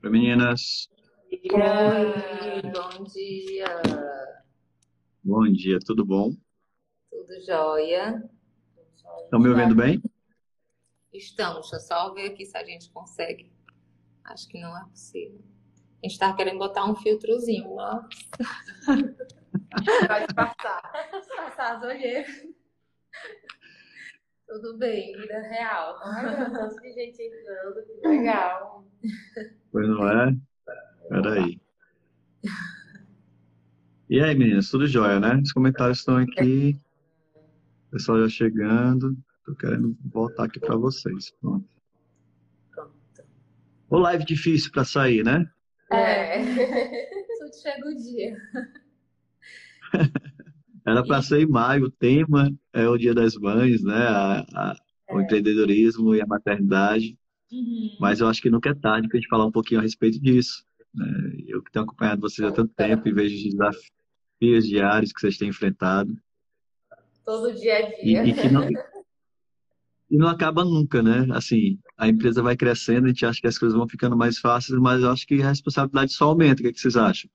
Oi, meninas. Oi, bom dia. Bom dia, tudo bom? Tudo jóia? Estão me ouvindo bem? Estamos, deixa eu só ver aqui se a gente consegue. Acho que não é possível. A gente tá querendo botar um filtrozinho, nossa. Vai passar. Passar as olheiras. Tudo bem, vida real. Ai, tanto de gente entrando, que legal. Pois não é? Peraí. E aí, meninas, tudo jóia, né? Os comentários estão aqui. O pessoal já chegando. Tô querendo voltar aqui para vocês. Pronto. Pronto. O live difícil para sair, né? É. Tudo chega o dia. Era para ser em maio, o tema é o Dia das Mães, né? A- a- o empreendedorismo e a maternidade. Uhum. Mas eu acho que nunca é tarde para a gente falar um pouquinho a respeito disso. né? Eu que tenho acompanhado vocês há tanto tempo e vejo os desafios diários que vocês têm enfrentado. Todo dia a E, dia. e que não, e não acaba nunca, né? Assim, a empresa vai crescendo, a gente acha que as coisas vão ficando mais fáceis, mas eu acho que a responsabilidade só aumenta. O que é que vocês acham?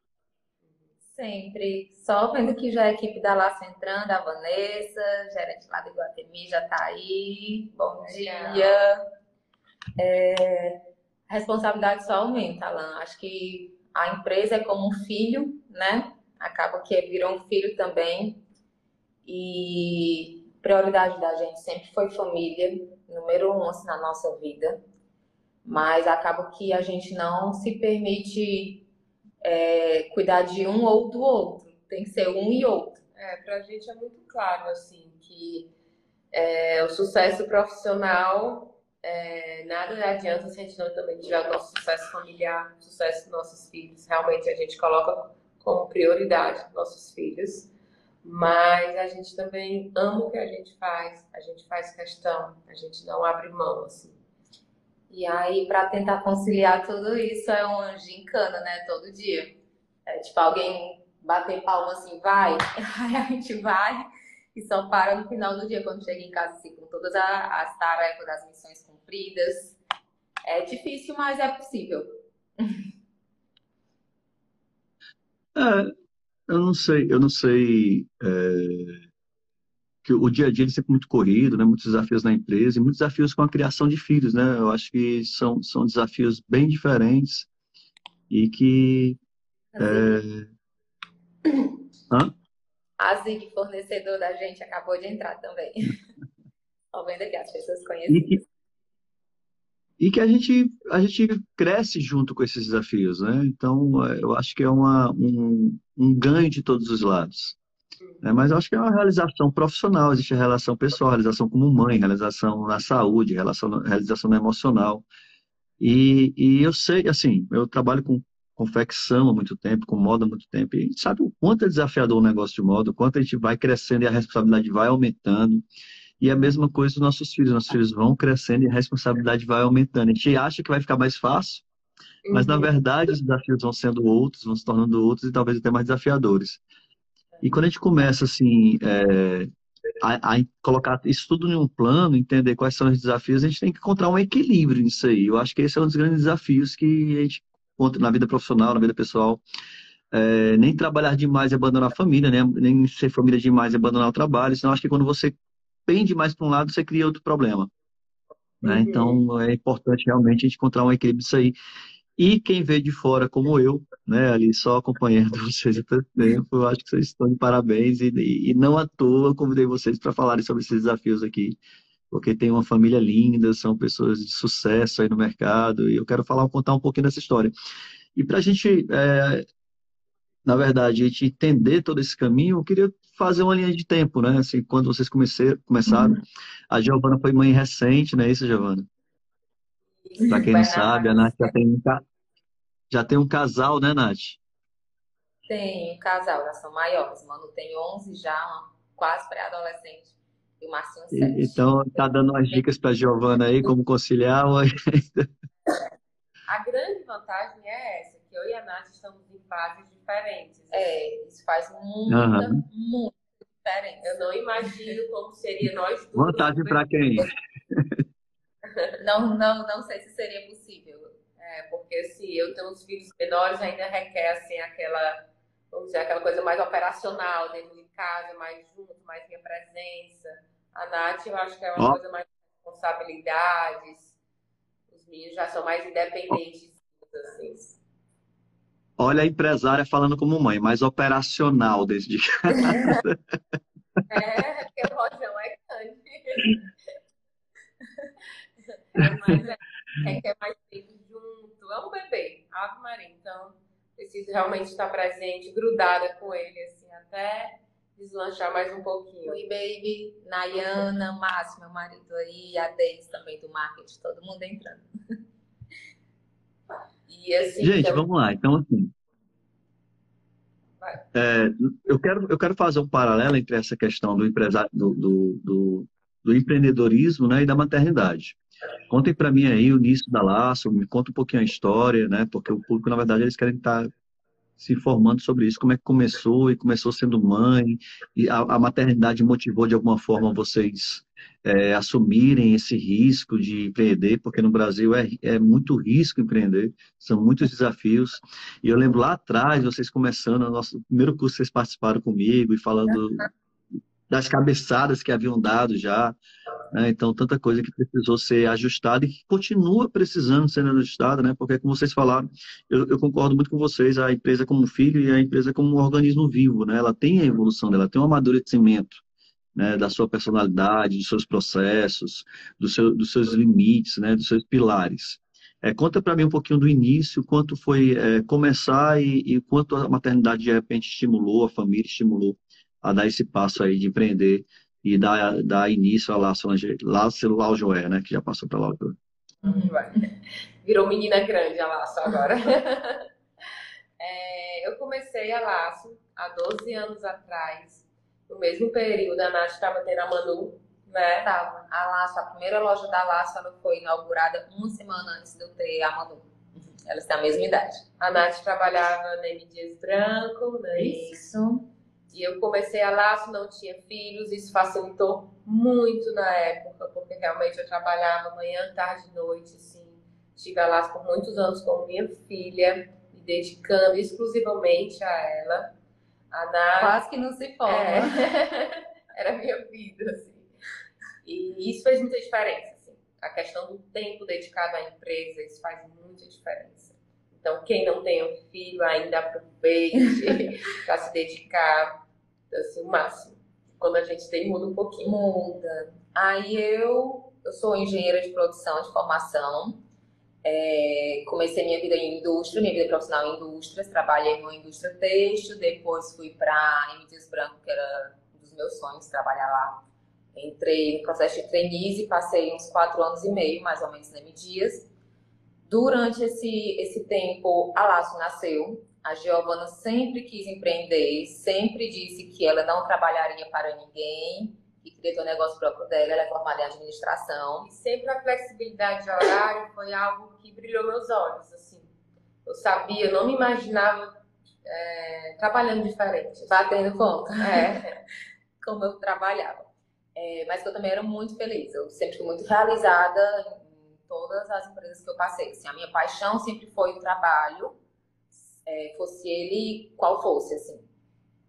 Sempre. Só vendo que já a equipe da Laço entrando, a Vanessa, gerente lá do Iguatemi, já tá aí. Bom dia. É, a responsabilidade só aumenta, Alan. Acho que a empresa é como um filho, né? Acaba que virou um filho também. E prioridade da gente sempre foi família, número um assim, na nossa vida. Mas acaba que a gente não se permite é, cuidar de um ou do outro. Tem que ser um e outro. É, pra gente é muito claro, assim, que é, o sucesso profissional, é, nada adianta se a gente não também tiver o nosso sucesso familiar, o sucesso dos nossos filhos. Realmente a gente coloca como prioridade nossos filhos, mas a gente também ama o que a gente faz, a gente faz questão, a gente não abre mão, assim. E aí, para tentar conciliar tudo isso, é um gincana, né? Todo dia. É tipo alguém bater palma assim, vai, aí a gente vai e só para no final do dia, quando chega em casa, assim, com todas as tarefas, as missões cumpridas. É difícil, mas é possível. É, eu não sei, eu não sei. é, que o dia a dia ele é sempre muito corrido, né? Muitos desafios na empresa e muitos desafios com a criação de filhos, né? Eu acho que são, são desafios bem diferentes e que. Assim, é, hã? A Zig, fornecedor da gente, acabou de entrar também. Ó, vendo aqui as pessoas E conhecidas. que, e que a gente, a gente cresce junto com esses desafios, né? Então, é, eu acho que é uma, um, um ganho de todos os lados. Né? Mas eu acho que é uma realização profissional, existe a relação pessoal, realização como mãe, realização na saúde, relação, realização no emocional. E, e eu sei, assim, eu trabalho com confecção há muito tempo, com moda há muito tempo, e a gente sabe o quanto é desafiador o negócio de moda, o quanto a gente vai crescendo e a responsabilidade vai aumentando. E a mesma coisa dos nossos filhos, nossos filhos vão crescendo e a responsabilidade vai aumentando. A gente acha que vai ficar mais fácil, mas na Uhum. verdade os desafios vão sendo outros, vão se tornando outros e talvez até mais desafiadores. E quando a gente começa assim é, a, a colocar isso tudo em um plano, entender quais são os desafios, a gente tem que encontrar um equilíbrio nisso aí. Eu acho que esse é um dos grandes desafios que a gente encontra na vida profissional, na vida pessoal. É, nem trabalhar demais e abandonar a família, né? nem ser família demais e abandonar o trabalho. Senão, acho que quando você pende mais para um lado, você cria outro problema. Né? Uhum. Então, é importante realmente a gente encontrar um equilíbrio disso aí. E quem vê de fora, como eu, né, ali só acompanhando vocês há tanto tempo, eu acho que vocês estão de parabéns e, e não à toa convidei vocês para falarem sobre esses desafios aqui, porque tem uma família linda, são pessoas de sucesso aí no mercado e eu quero falar, contar um pouquinho dessa história. E para a gente, é, na verdade, a gente entender todo esse caminho, eu queria fazer uma linha de tempo, né? Assim, quando vocês começaram, a Giovana foi mãe recente, não é isso, Giovana? Para quem não sabe, a Nath já tem um, ca- já tem um casal, né, Nath? Tem um casal, já são maiores. O Manu tem 11 já, quase pré-adolescente. E o Marcinho, E- 7. Então, tá dando umas dicas para Giovana aí, como conciliar. uma- A grande vantagem é essa, que eu e a Nath estamos em fases diferentes. É, isso faz muita, Aham. muita diferença. Eu não imagino como seria nós duas. Vantagem para quem? Não, não, não sei se seria possível. É, porque assim, eu tenho uns filhos menores, ainda requer assim aquela, vamos dizer, aquela coisa mais operacional dentro de casa, mais junto, mais minha presença. A Nath, eu acho que é uma oh. coisa mais responsabilidades. Os meninos já são mais independentes, assim. Olha a empresária falando como mãe, mais operacional desde casa. É, porque o rojão é grande. É mais, é, é que é mais tempo junto. É um bebê, Ave Maria. Então, preciso realmente estar presente, grudada com ele, assim, até deslanchar mais um pouquinho. Oi, baby, Nayana, Márcio, meu marido aí, a Deise também do marketing, todo mundo entrando. E assim, Gente, então... vamos lá. Então, assim, é, eu, quero, eu quero fazer um paralelo entre essa questão do, empresário, do, do, do, do empreendedorismo né, e da maternidade. Contem para mim aí o início da Laço, me conta um pouquinho a história, né? Porque o público, na verdade, eles querem estar se informando sobre isso, como é que começou e começou sendo mãe, e a, a maternidade motivou de alguma forma vocês é, assumirem esse risco de empreender, porque no Brasil é, é muito risco empreender, são muitos desafios. E eu lembro lá atrás, vocês começando, o nosso primeiro curso vocês participaram comigo e falando das cabeçadas que haviam dado já. Né? Então, tanta coisa que precisou ser ajustada e que continua precisando ser ajustada, né? porque, como vocês falaram, eu, eu, concordo muito com vocês, a empresa como filho e a empresa como um organismo vivo, né? ela tem a evolução dela, tem um amadurecimento. Né, da sua personalidade, dos seus processos, do seu, dos seus limites, né, dos seus pilares. É, conta para mim um pouquinho do início, quanto foi é, começar e, e, quanto a maternidade de repente estimulou, a família estimulou a dar esse passo aí de empreender e dar, dar início a Laço, Laço Laujoé, né? Que já passou para Laujoé. Uhum. Virou menina grande a Laço agora. é, eu comecei a Laço há 12 anos atrás. No mesmo período, a Nath estava tendo a Manu, né? Tava. A Laço, a primeira loja da Laço, ela foi inaugurada uma semana antes de eu ter a Manu. Elas têm a mesma idade. A Nath trabalhava na M. Dias Branco, né? Isso. E eu comecei a laço, não tinha filhos, isso facilitou muito na época, porque realmente eu trabalhava manhã, tarde e noite, assim. Estive a laço por muitos anos com minha filha, me dedicando exclusivamente a ela. A Nath, Quase que não se forma. É, era minha vida, assim. E isso fez muita diferença, assim. A questão do tempo dedicado à empresa, isso faz muita diferença. Então, quem não tem um filho, ainda aproveite para se dedicar assim, o máximo. Quando a gente tem, muda um pouquinho. Muda. Aí eu, eu sou engenheira de produção de formação. É, comecei minha vida em indústria, minha vida profissional em indústrias. Trabalhei numa indústria têxtil, depois fui para MDs Branco, que era um dos meus sonhos, trabalhar lá. Entrei no processo de trainees e passei uns quatro anos e meio, mais ou menos, na M Dias. Durante esse, esse tempo, a Laço nasceu. A Giovana sempre quis empreender, sempre disse que ela não trabalharia para ninguém, que queria ter um negócio próprio dela, ela é formada em administração. E sempre a flexibilidade de horário foi algo que brilhou meus olhos, assim. Eu sabia, eu não me imaginava é, trabalhando diferente. Batendo conta. É, como eu trabalhava. É, mas que eu também era muito feliz. Eu sempre fui muito realizada em todas as empresas que eu passei. Assim, a minha paixão sempre foi o trabalho é, fosse ele qual fosse, assim.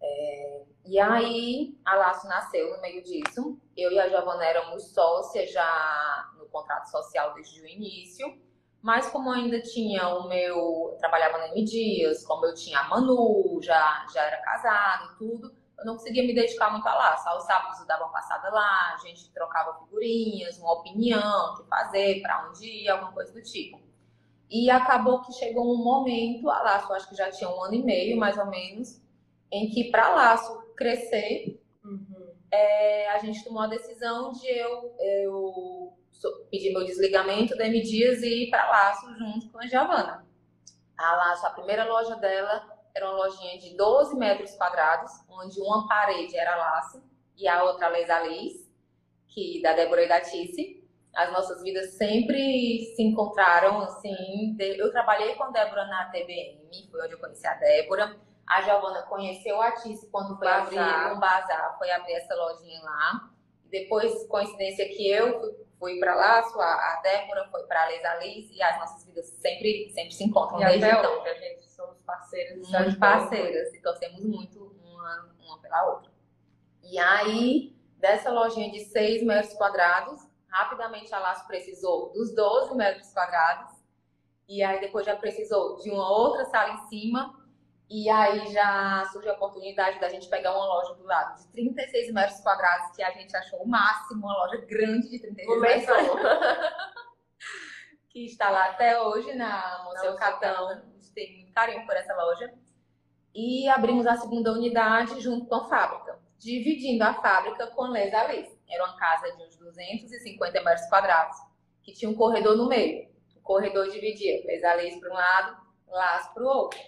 É, e aí a Laço nasceu no meio disso. Eu e a Giovana éramos sócias já no contrato social desde o início. Mas como ainda tinha o meu. Eu trabalhava no M Dias, como eu tinha a Manu, já, já era casado e tudo, eu não conseguia me dedicar muito a Laço. Aos sábados eu dava uma passada lá, a gente trocava figurinhas, uma opinião, o que fazer, para onde ir, alguma coisa do tipo. E acabou que chegou um momento, a Laço acho que já tinha um ano e meio, mais ou menos, em que para Laço crescer, uhum. é, a gente tomou a decisão de eu, eu pedir meu desligamento da M Dias e ir para Laço junto com a Giovana. A Laço, a primeira loja dela era uma lojinha de 12 metros quadrados, onde uma parede era Laço e a outra Leisa Liz, que da Débora e da Tice as nossas vidas sempre se encontraram, assim. Eu trabalhei com a Débora na TBM, foi onde eu conheci a Débora. A Giovana conheceu a Tice quando foi bazar. abrir um bazar, foi abrir essa lojinha lá. Depois, coincidência que eu fui, para lá, a, Débora foi para a Lisa Liz e as nossas vidas sempre, sempre se encontram. E desde então. hoje a gente somos parceiras. Muito parceiras e torcemos muito uma, uma pela outra. E aí, dessa lojinha de 6 metros quadrados, rapidamente a Laço precisou dos 12 metros quadrados. E aí depois já precisou de uma outra sala em cima e aí já surgiu a oportunidade da gente pegar uma loja do lado de 36 metros quadrados, que a gente achou o máximo, uma loja grande de 36 metros quadrados. que está lá até hoje na Museu Catão. A gente tem muito carinho por essa loja. E abrimos a segunda unidade junto com a fábrica, dividindo a fábrica com Les Alice. Era uma casa de uns 250 metros quadrados, que tinha um corredor no meio. O corredor dividia Les Alice para um lado, Las para o outro.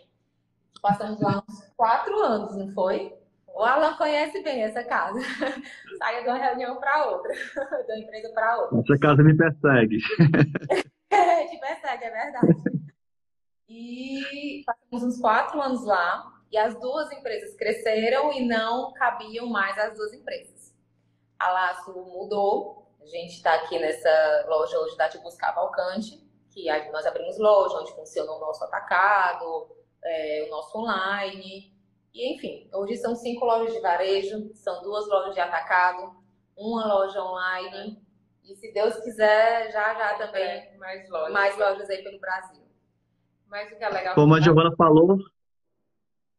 Passamos lá uns quatro anos, não foi? O Alan conhece bem essa casa. Saia de uma reunião para outra, de uma empresa para outra. Essa casa me persegue. é, te persegue, é verdade. E passamos uns quatro anos lá e as duas empresas cresceram e não cabiam mais as duas empresas. A Laço mudou, a gente está aqui nessa loja hoje da Tipo Cavalcante, que nós abrimos loja, onde funciona o nosso atacado, é, o nosso online. E, enfim, hoje são cinco lojas de varejo, são duas lojas de atacado, uma loja online. E se Deus quiser, já já também é, mais, lojas. mais lojas aí pelo Brasil. Mas o que é legal. Como a Giovana falou.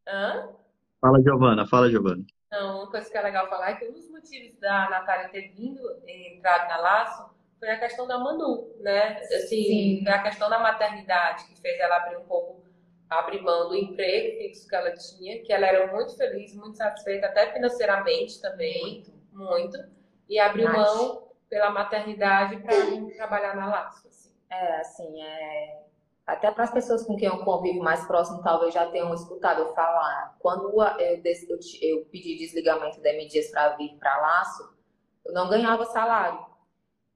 Hã? Fala, Giovana, fala, Giovana. Não, uma coisa que é legal falar é que um dos motivos da Natália ter vindo, entrado na Laço, foi a questão da Manu, né? Assim, Sim. foi a questão da maternidade que fez ela abrir um pouco abrir mão do emprego fixo que ela tinha, que ela era muito feliz, muito satisfeita, até financeiramente também, muito, muito e abriu mão pela maternidade para trabalhar na Laço. Assim. É, assim, é... até para as pessoas com quem eu convivo mais próximo, talvez já tenham escutado eu falar. Quando eu, eu pedi desligamento da MDs para vir para Laço, eu não ganhava salário.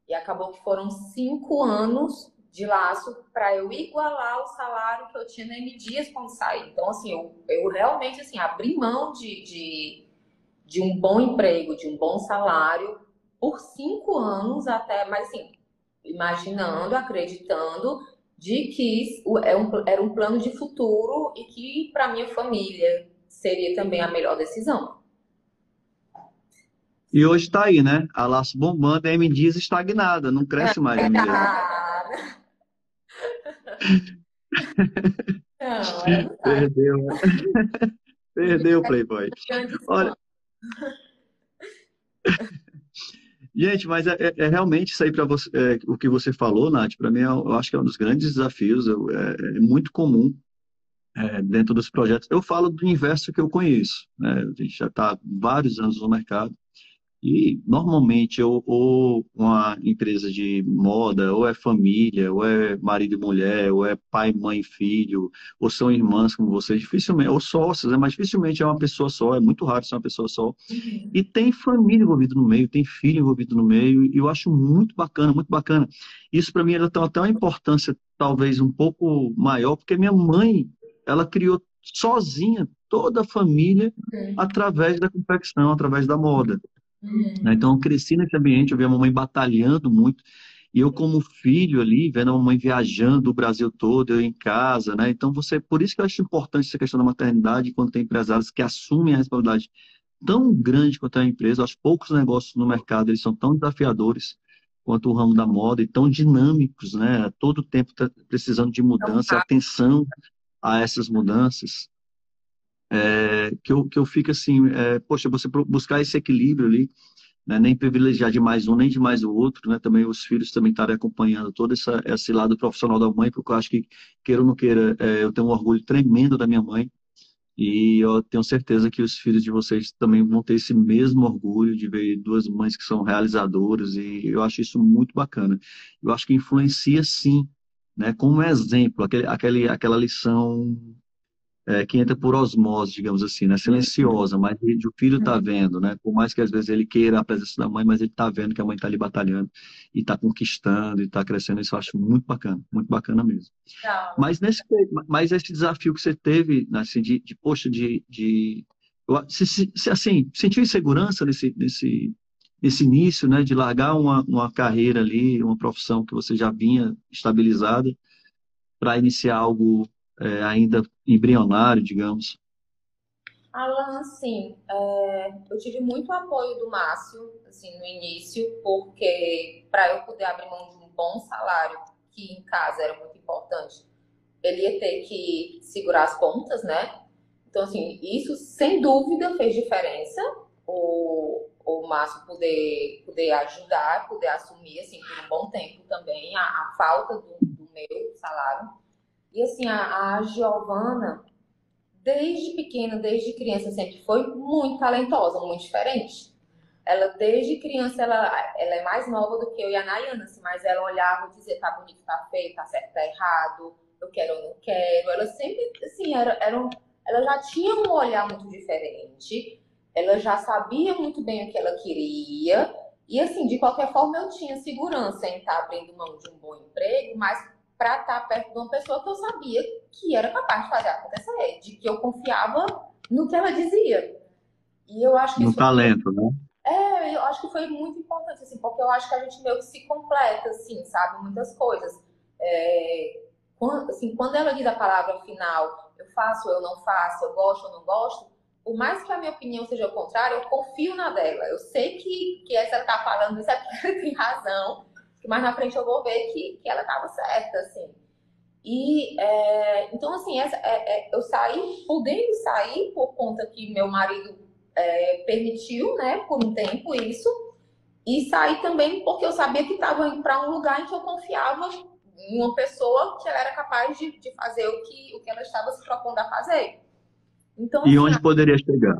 E acabou que foram cinco anos de laço para eu igualar o salário que eu tinha na M Dias quando saí. Então, assim, eu, eu realmente assim, abri mão de, de, de um bom emprego, de um bom salário por cinco anos até, mas assim, imaginando, acreditando de que é era um plano de futuro e que para minha família seria também a melhor decisão. E hoje está aí, né? A laço bombando, a M Dias estagnada, não cresce mais. M. Não, é Perdeu. Perdeu o Playboy. Olha. Gente, mas é, é, é, realmente isso aí para você, é, o que você falou, Nath, para mim é, eu acho que é um dos grandes desafios, é, é muito comum dentro dos projetos. Eu falo do universo que eu conheço, né? a gente já está vários anos no mercado, e normalmente ou, ou, uma empresa de moda, ou é família, ou é marido e mulher, ou é pai, mãe, filho, ou são irmãs como vocês, dificilmente, ou sócios, né? mas dificilmente é uma pessoa só, é muito raro ser uma pessoa só. Uhum. E tem família envolvida no meio, tem filho envolvido no meio, e eu acho muito bacana, muito bacana. Isso para mim ela tem até uma importância talvez um pouco maior, porque minha mãe, ela criou sozinha toda a família uhum. através da confecção, através da moda. Uhum. Então, eu cresci nesse ambiente, eu vi a mamãe batalhando muito. E eu, como filho ali, vendo a mamãe viajando o Brasil todo, eu em casa, né? Então, você, por isso que eu acho importante essa questão da maternidade, quando tem empresários que assumem a responsabilidade tão grande quanto a empresa. Acho poucos negócios no mercado, eles são tão desafiadores quanto o ramo da moda e tão dinâmicos, né? Todo tempo tá precisando de mudança, atenção a essas mudanças é, que, eu, que eu fico assim, é, poxa, você buscar esse equilíbrio ali, né, nem privilegiar de mais um nem de mais o outro, né, também os filhos também estarem acompanhando todo essa, esse lado profissional da mãe, porque eu acho que, queira ou não queira, é, eu tenho um orgulho tremendo da minha mãe, e eu tenho certeza que os filhos de vocês também vão ter esse mesmo orgulho de ver duas mães que são realizadoras, e eu acho isso muito bacana. Eu acho que influencia sim, né, como exemplo, aquele, aquele, aquela lição é, que entra por osmose, digamos assim, né? silenciosa, mas o filho está vendo, né? Por mais que às vezes ele queira a presença da mãe, mas ele está vendo que a mãe está ali batalhando e está conquistando e está crescendo. Isso eu acho muito bacana, muito bacana mesmo. Não. Mas nesse, mas esse desafio que você teve, assim, de, de poxa, de, de se, se, assim, sentiu insegurança nesse, nesse, esse início, né, de largar uma, uma carreira ali, uma profissão que você já vinha estabilizada, para iniciar algo é, ainda embrionário, digamos? Alan, sim, é, eu tive muito apoio do Márcio, assim, no início, porque para eu poder abrir mão de um bom salário, que em casa era muito importante, ele ia ter que segurar as pontas, né? Então, assim, isso sem dúvida fez diferença, o, o Márcio poder, poder ajudar, poder assumir, assim, por um bom tempo também, a, a falta do, do, meu salário. E, assim, a, a Giovana, desde pequena, desde criança, sempre foi muito talentosa, muito diferente. Ela, desde criança, ela, ela é mais nova do que eu e a Nayana, assim, mas ela olhava e dizia, tá bonito, tá feio, tá certo, tá errado, eu quero ou não quero. Ela sempre, assim, era, era um, ela já tinha um olhar muito diferente, ela já sabia muito bem o que ela queria, e assim, de qualquer forma, eu tinha segurança em estar abrindo mão de um bom emprego, mas para estar perto de uma pessoa que eu sabia que era capaz de fazer acontecer, de que eu confiava no que ela dizia. E eu acho que no talento, foi... né? É, eu acho que foi muito importante, assim, porque eu acho que a gente meio que se completa, assim, sabe? Muitas coisas. É, quando, assim, quando ela diz a palavra final, eu faço, eu não faço, eu gosto, eu não gosto, por mais que a minha opinião seja o contrário, eu confio na dela. Eu sei que, que essa tá falando isso é porque ela tem razão, que mais na frente eu vou ver que, que ela estava certa, assim. E, é, então, assim, essa, é, é, eu saí, podendo sair por conta que meu marido é, permitiu, né, por um tempo isso, e saí também porque eu sabia que estava indo para um lugar em que eu confiava em uma pessoa que ela era capaz de, de fazer o que, o que ela estava se propondo a fazer. Então, e assim, onde poderia chegar?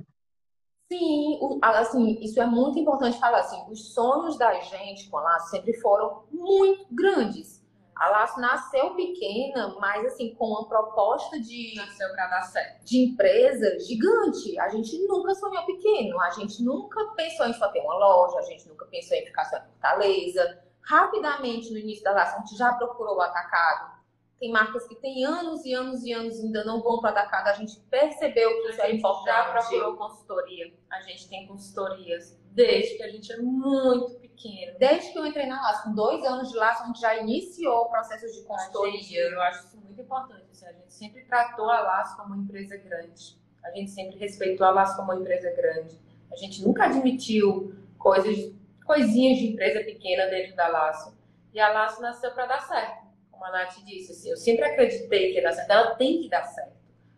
Sim, assim, isso é muito importante falar assim, os sonhos da gente com a Laço sempre foram muito grandes. A Laço nasceu pequena, mas assim, com uma proposta de, nasceu pra dar certo. de empresa gigante. A gente nunca sonhou pequeno, a gente nunca pensou em só ter uma loja, a gente nunca pensou em ficar só em Fortaleza. Rapidamente, no início da Laço, a gente já procurou o atacado, tem marcas que têm anos e anos e anos ainda não vão para atacado. A gente percebeu que isso é importante. já procurou consultoria. A gente tem consultorias desde que a gente é muito pequeno. Desde que eu entrei na LAS, com dois anos de LAS, a gente já iniciou processos de consultoria. Gente, eu acho isso muito importante. Assim, a gente sempre tratou a LAS como uma empresa grande. A gente sempre respeitou a LAS como uma empresa grande. A gente nunca admitiu coisas, coisinhas de empresa pequena dentro da Laço. E a Laço nasceu para dar certo como a Nath disse, assim, eu sempre acreditei que ia dar certo, ela tem que dar certo.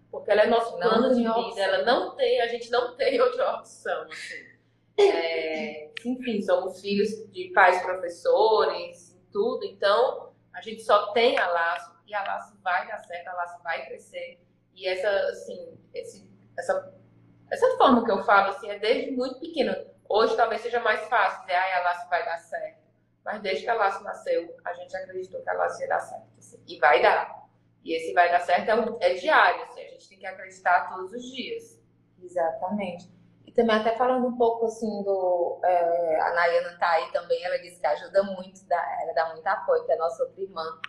Porque ela é nosso plano de vida, opção. ela não tem, a gente não tem outra opção. Assim. É, enfim, somos filhos de pais professores, tudo, então a gente só tem a laço e a laço vai dar certo, a laço vai crescer. E essa, assim, esse, essa, essa forma que eu falo, assim, é desde muito pequena. Hoje talvez seja mais fácil dizer, ah, a laço vai dar certo. Mas desde que a Laço nasceu, a gente acreditou que a Laço ia dar certo. Assim, e vai dar. E esse vai dar certo é, um, é diário, assim, a gente tem que acreditar todos os dias. Exatamente. E também até falando um pouco assim do. É, a Nayana tá aí também, ela disse que ajuda muito, dá, ela dá muito apoio, que é a nossa outra irmã.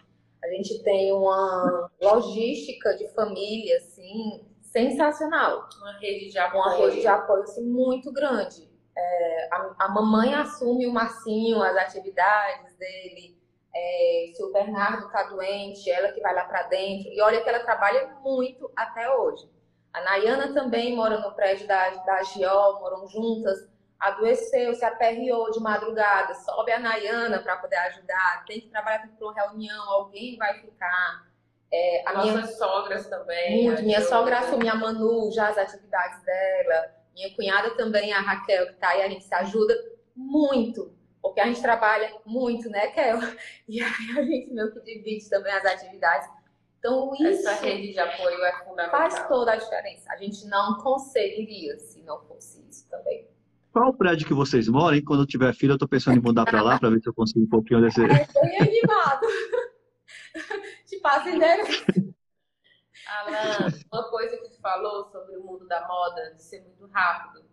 A gente tem uma logística de família, assim, sensacional. Uma rede de apoio. Uma rede de apoio, assim, muito grande é, a, a, mamãe assume o Marcinho, as atividades dele. É, se o Bernardo está doente, ela que vai lá para dentro. E olha que ela trabalha muito até hoje. A Nayana também mora no prédio da, da Giol, moram juntas. Adoeceu, se aperreou de madrugada, sobe a Nayana para poder ajudar. Tem que trabalhar para uma reunião, alguém vai ficar. É, a Nossas minha, sogras também. Muito, minha sogra assume a Manu já as atividades dela. Minha cunhada também, a Raquel, que está aí, a gente se ajuda muito, porque a gente trabalha muito, né, Kel? E aí a gente meio que divide também as atividades. Então, isso. Essa rede de apoio é fundamental. Faz toda a diferença. A gente não conseguiria se não fosse isso também. Qual o prédio que vocês moram? Quando eu tiver filho, eu tô pensando em mudar para lá para ver se eu consigo um pouquinho desse. É bem animado. Te passo endereço. Alan, uma coisa que tu falou sobre o mundo da moda, de ser muito rápido.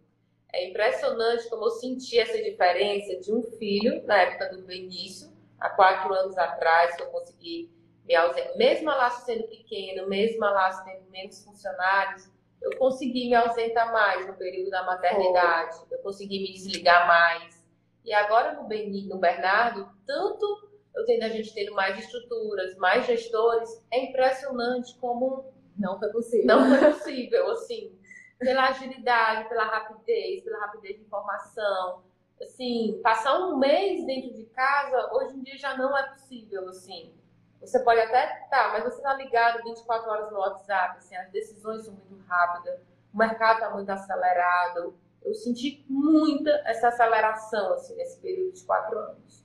É impressionante como eu senti essa diferença de um filho, na época do início, há quatro anos atrás, que eu consegui me ausentar. Mesmo a Laço sendo pequeno, mesmo a Laço tendo menos funcionários, eu consegui me ausentar mais no período da maternidade, eu consegui me desligar mais. E agora no, Beni, no Bernardo, tanto eu tenho a gente tendo mais estruturas, mais gestores, é impressionante como não foi possível. Não foi possível, assim, pela agilidade, pela rapidez, pela rapidez de informação. Assim, passar um mês dentro de casa, hoje em dia já não é possível, assim. Você pode até, tá, mas você tá ligado 24 horas no WhatsApp, assim, as decisões são muito rápidas, o mercado tá muito acelerado. Eu senti muita essa aceleração, assim, nesse período de quatro anos.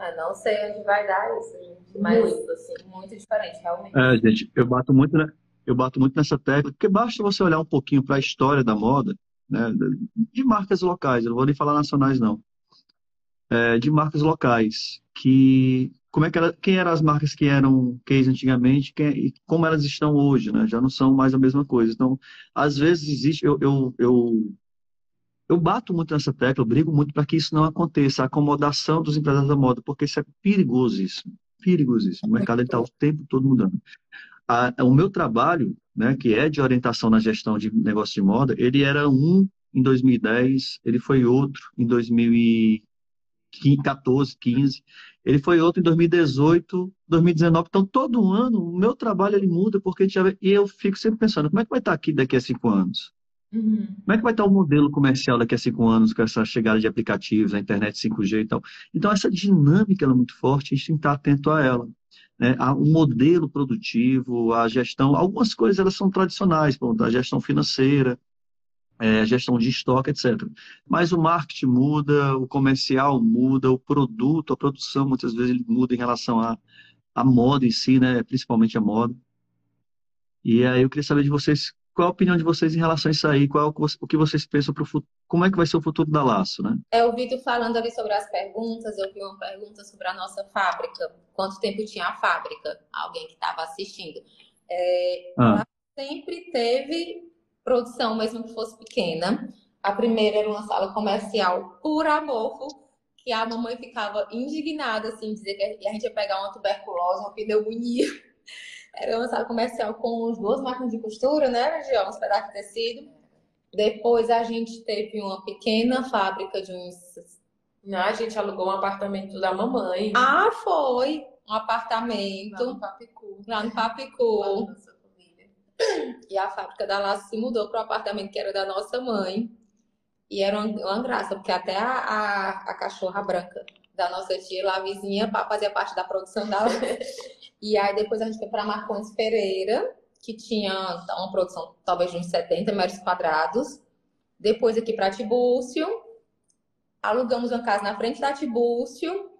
Eu não sei onde vai dar isso, gente. Mas, muito, assim, muito diferente, realmente. É, gente, eu bato muito, né? eu bato muito nessa tecla, porque basta você olhar um pouquinho para a história da moda, né, de marcas locais, eu não vou nem falar nacionais não, é, de marcas locais, que como é que era, quem eram as marcas que eram case antigamente quem, e como elas estão hoje, né? Já não são mais a mesma coisa. Então, às vezes existe, eu, eu, eu, eu bato muito nessa tecla, eu brigo muito para que isso não aconteça, a acomodação dos empresários da moda, porque isso é perigosíssimo, perigosíssimo. O mercado está o tempo todo mudando a, o meu trabalho, né, que é de orientação na gestão de negócio de moda, ele era um em 2010, ele foi outro em 2014, 15, ele foi outro em 2018, 2019. Então, todo ano, o meu trabalho ele muda, porque a gente já... e eu fico sempre pensando, como é que vai estar aqui daqui a cinco anos? Uhum. Como é que vai estar o modelo comercial daqui a cinco anos com essa chegada de aplicativos, a internet 5G e tal? Então, essa dinâmica é muito forte, a gente tem que estar atento a ela né, o modelo produtivo, a gestão, algumas coisas elas são tradicionais, a gestão financeira, é, gestão de estoque, etc. Mas o marketing muda, o comercial muda, o produto, a produção muitas vezes ele muda em relação à, à moda em si, né, principalmente a moda. E aí eu queria saber de vocês qual a opinião de vocês em relação a isso aí? Qual o que vocês pensam para o futuro? Como é que vai ser o futuro da Laço, né? É, eu vi tu falando ali sobre as perguntas, eu vi uma pergunta sobre a nossa fábrica. Quanto tempo tinha a fábrica? Alguém que estava assistindo. É, ah. sempre teve produção, mesmo que fosse pequena. A primeira era uma sala comercial por amor, que a mamãe ficava indignada, assim, dizer que a gente ia pegar uma tuberculose, uma pneumonia. Era uma sala comercial com duas máquinas de costura, né, Região? Uns pedaços de tecido. Depois a gente teve uma pequena fábrica de uns. Não, a gente alugou um apartamento da mamãe. Ah, foi! Um apartamento. Lá no Papicu. Lá no Papicu. Lá e a fábrica da Laço se mudou para o apartamento que era da nossa mãe. E era uma, uma graça, porque até a, a, a, cachorra branca da nossa tia lá vizinha fazia parte da produção da E aí depois a gente foi para Marcões Pereira, que tinha uma produção talvez de uns 70 metros quadrados. Depois aqui para Tibúrcio. Alugamos uma casa na frente da Tibúrcio.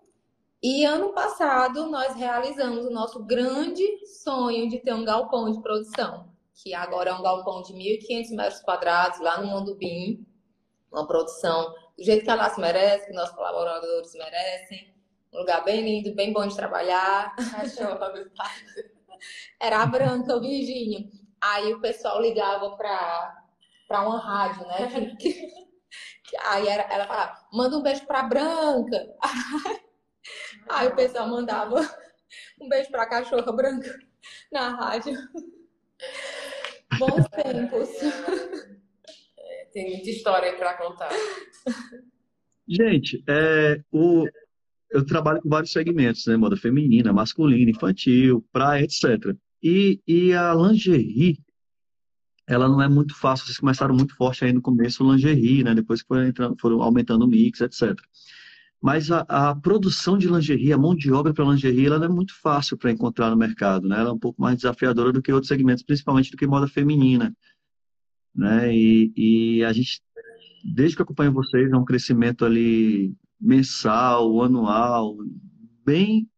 E ano passado nós realizamos o nosso grande sonho de ter um galpão de produção, que agora é um galpão de 1.500 metros quadrados lá no Mondubim. Uma produção do jeito que a Laço merece, que nossos colaboradores merecem um lugar bem lindo, bem bom de trabalhar. Era a branca, o Virgínio. Aí o pessoal ligava para para uma rádio, né? Que, que, aí era, ela falava, manda um beijo para Branca. Aí o pessoal mandava um beijo para a cachorra branca na rádio. Bons tempos. Tem muita história para contar. Gente, é, o, eu trabalho com vários segmentos, né? Moda feminina, masculina, infantil, praia, etc. E, e a lingerie, ela não é muito fácil. Vocês começaram muito forte aí no começo, lingerie, né? Depois foram, entrando, foram aumentando o mix, etc. Mas a, a, produção de lingerie, a mão de obra para lingerie, ela não é muito fácil para encontrar no mercado, né? Ela é um pouco mais desafiadora do que outros segmentos, principalmente do que moda feminina, né? E, e a gente, desde que acompanho vocês, é um crescimento ali mensal, anual, bem,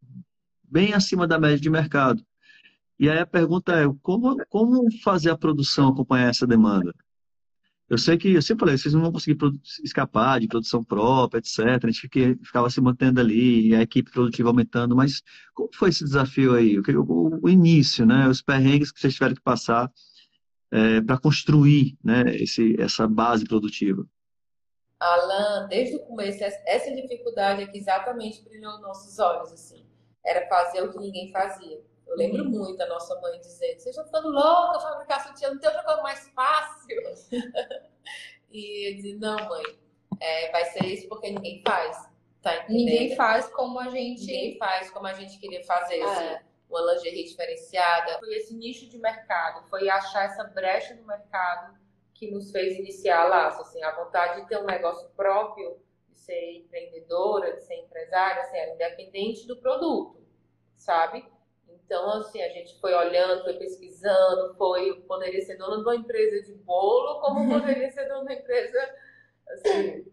bem acima da média de mercado. E aí a pergunta é, como, como fazer a produção acompanhar essa demanda? Eu sei que, eu sempre falei, vocês não vão conseguir escapar de produção própria, etc. A gente ficava se mantendo ali, a equipe produtiva aumentando, mas como foi esse desafio aí? O, o, o início, né? Os perrengues que vocês tiveram que passar é, para construir né, esse, essa base produtiva. Alan, desde o começo, essa dificuldade aqui exatamente brilhou nos nossos olhos, assim. Era fazer o que ninguém fazia. Eu lembro uhum. muito a nossa mãe dizendo, vocês estão ficando louca, fabricar sutiã, não tem outra coisa mais fácil. e eu disse, não, mãe, é, vai ser isso porque ninguém faz. Tá Ninguém faz como a gente. Ninguém faz como a gente queria fazer, É. assim, uma lingerie diferenciada. Foi esse nicho de mercado, foi achar essa brecha no mercado que nos fez iniciar laço, assim, a vontade de ter um negócio próprio, de ser empreendedora, de ser empresária, assim, era independente do produto, sabe? Então, assim, a gente foi olhando, foi pesquisando, foi, poderia ser dona de uma empresa de bolo, como poderia ser dona de uma empresa, assim,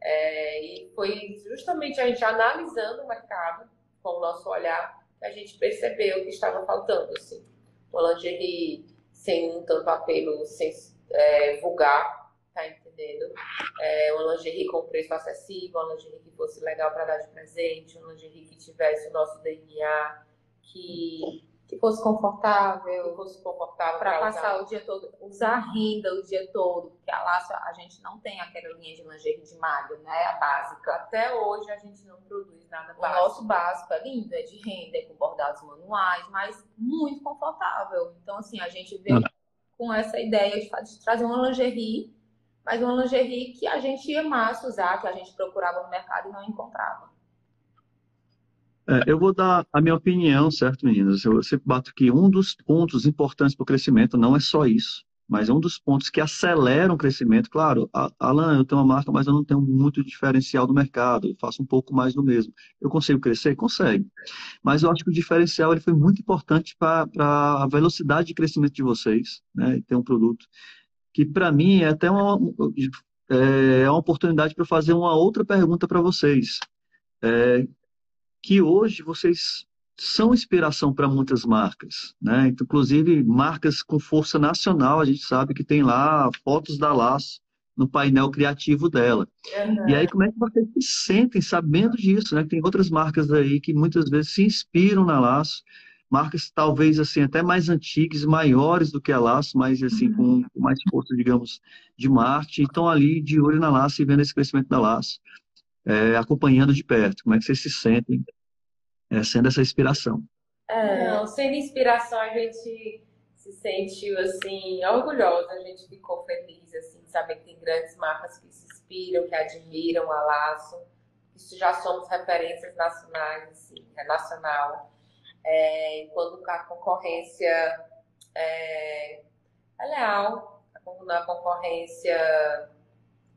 é, e foi justamente a gente analisando o mercado com o nosso olhar a gente percebeu que estava faltando, assim. Uma lingerie sem tanto apelo sem, é, vulgar, tá entendendo? É, uma lingerie com preço acessível, uma lingerie que fosse legal para dar de presente, uma lingerie que tivesse o nosso DNA, que, Que fosse que confortável. fosse confortável Para para passar usar. o dia todo, usar renda o dia todo, porque a laço a gente não tem aquela linha de lingerie de malha, né? A básica. Até hoje a gente não produz nada O básico. nosso básico é lindo, é de renda, é com bordados manuais, mas muito confortável. Então, assim, a gente veio com essa ideia de, de trazer uma lingerie, mas uma lingerie que a gente ia mais usar, que a gente procurava no mercado e não encontrava. É, eu vou dar a minha opinião, certo, meninas? Eu sempre bato que um dos pontos importantes para o crescimento não é só isso, mas é um dos pontos que aceleram o crescimento. Claro, Alan, eu tenho uma marca, mas eu não tenho muito diferencial no mercado, eu faço um pouco mais do mesmo. Eu consigo crescer? Consegue. Mas eu acho que o diferencial ele foi muito importante para a velocidade de crescimento de vocês, né? Ter um produto que, para mim, é até uma, é uma oportunidade para fazer uma outra pergunta para vocês. É, que hoje vocês são inspiração para muitas marcas, né? Inclusive marcas com força nacional, a gente sabe que tem lá fotos da Laço no painel criativo dela. Uhum. E aí, como é que vocês se sentem sabendo disso, né? Que tem outras marcas aí que muitas vezes se inspiram na Laço, marcas talvez assim até mais antigas, maiores do que a Laço, mas assim com com mais força, digamos, de marketing, estão ali de olho na Laço e vendo esse crescimento da Laço, é, acompanhando de perto. Como é que vocês se sentem é, sendo essa inspiração? Não, sendo inspiração, a gente se sentiu assim, orgulhosa, a gente ficou feliz assim, de saber que tem grandes marcas que se inspiram, que admiram a Laço, isso já somos referências nacionais, assim, é nacional. É, quando a concorrência é, é leal, a concorrência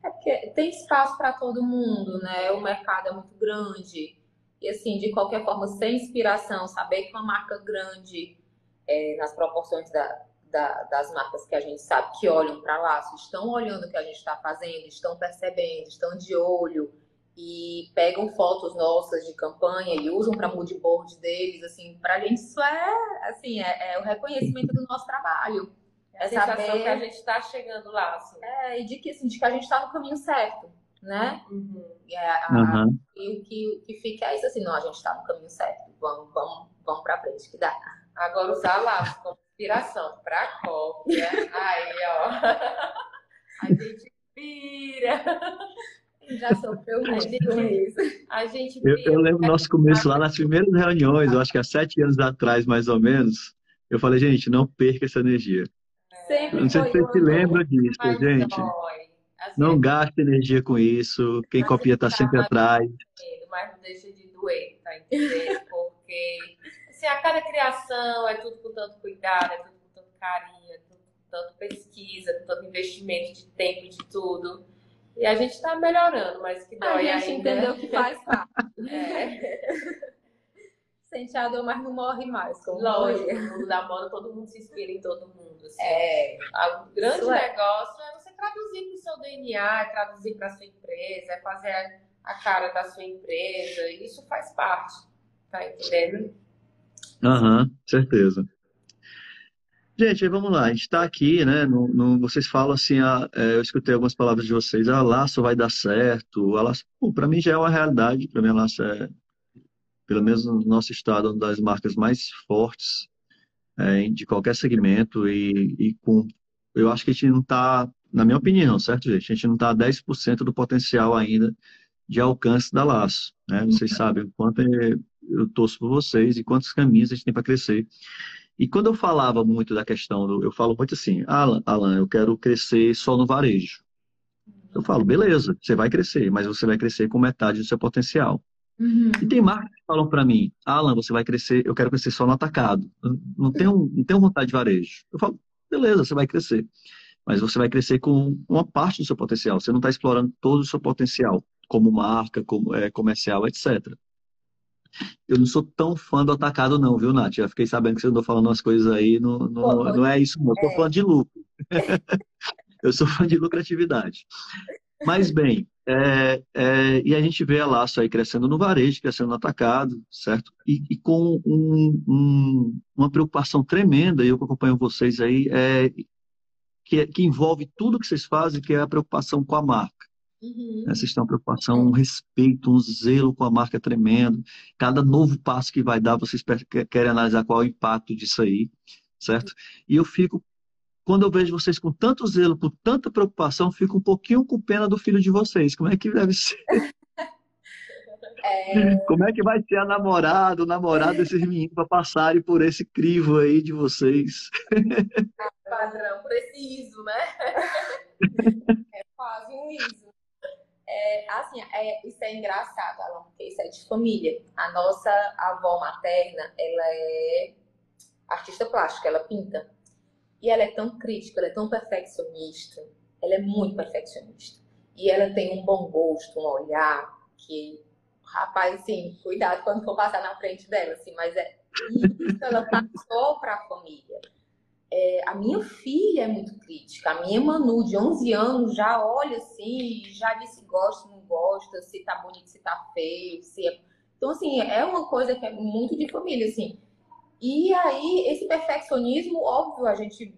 É porque tem espaço para todo mundo, né? O mercado é muito grande. E assim, de qualquer forma, sem inspiração, saber que uma marca grande, é, nas proporções da- da- das marcas que a gente sabe que olham para laço, estão olhando o que a gente está fazendo, estão percebendo, estão de olho e pegam fotos nossas de campanha e usam para moodboard deles, assim, para a gente isso é, assim, é, é o reconhecimento do nosso trabalho. É a sensação saber- que a gente está chegando lá, assim. É, e de que, assim, de que a gente está no caminho certo, né? Uhum. É a- Aham. e o que, o que fica é isso assim, não, a gente está no caminho certo, vamos, vamos, vamos para frente, que dá. Agora usar laço como inspiração para cópia. Aí, ó. A gente pira. Já sofreu muito com isso. A gente Eu, pira. eu lembro do nosso começo lá nas primeiras reuniões, eu acho que há sete anos atrás, mais ou menos, eu falei, gente, não perca essa energia. Sempre não sei se foi vocês se lembram disso, gente. Assim, Não gaste energia com isso. Quem copia está sempre atrás. medo, mas não deixa de doer, tá entendendo? Porque assim, a cada criação é tudo com tanto cuidado, é tudo com tanto carinho, é tudo com tanto pesquisa, com tanto investimento de tempo e de tudo. E a gente tá melhorando, mas que A dói gente ainda. entendeu que faz parte. É, Sente a dor, mas não morre mais. Como lógico, no mundo da moda todo mundo se inspira em todo mundo. Assim. É, O grande Isso é. negócio é você traduzir para o seu DNA, é traduzir para a sua empresa, é fazer a, cara da sua empresa. e Isso faz parte, tá entendendo? Aham, certeza. Gente, vamos lá. A gente está aqui, né? no- no- vocês falam assim, ah, é, eu escutei algumas palavras de vocês. A Laço vai dar certo. A Laço, para mim já é uma realidade. Para mim, a Laço é, pelo menos no nosso estado, uma das marcas mais fortes é, de qualquer segmento. E, e com, eu acho que a gente não está, na minha opinião, certo, gente? A gente não está a 10% do potencial ainda de alcance da Laço, né? Vocês sabem o quanto é- eu torço por vocês e quantos caminhos a gente tem para crescer. E quando eu falava muito da questão do, eu falo muito assim, Alan, Alan, eu quero crescer só no varejo. Eu falo, beleza, você vai crescer, mas você vai crescer com metade do seu potencial. Uhum. E tem marcas que falam para mim, Alan, você vai crescer, eu quero crescer só no atacado. Eu não tenho, não tenho vontade de varejo. Eu falo, beleza, você vai crescer. Mas você vai crescer com uma parte do seu potencial. Você não está explorando todo o seu potencial, como marca, como é, comercial, etc. Eu não sou tão fã do atacado, não, viu, Nath? Já fiquei sabendo que você andou falando umas coisas aí, não, não, não é isso, não. Eu sou fã de lucro. eu sou fã de lucratividade. Mas, bem, é, é, e a gente vê a Laço aí crescendo no varejo, crescendo no atacado, certo? E, e com um, um, uma preocupação tremenda, eu que acompanho vocês aí, é, que, que, envolve tudo que vocês fazem, que é a preocupação com a marca. Uhum. Vocês têm uma preocupação, um respeito, um zelo com a marca tremendo. Cada novo passo que vai dar, vocês querem analisar qual é o impacto disso aí, certo? E eu fico quando eu vejo vocês com tanto zelo, com tanta preocupação, fico um pouquinho com pena do filho de vocês. Como é que deve ser? É... Como é que vai ser a namorada, o namorado desses meninos para passarem por esse crivo aí de vocês? Padrão, por esse ISO, né? é quase um ISO. É, assim, é, isso é engraçado, Alan, porque isso é de família. A nossa avó materna, ela é artista plástica, ela pinta. E ela é tão crítica, ela é tão perfeccionista, ela é muito perfeccionista. E ela tem um bom gosto, um olhar que, rapaz, assim, cuidado quando for passar na frente dela, assim, mas é isso ela passou para a família. É, a minha filha é muito crítica. A minha Manu, de 11 anos, já olha assim, já diz se gosta, não gosta, se tá bonito, se tá feio, se é... Então, assim, é uma coisa que é muito de família, assim. E aí, esse perfeccionismo, óbvio, a gente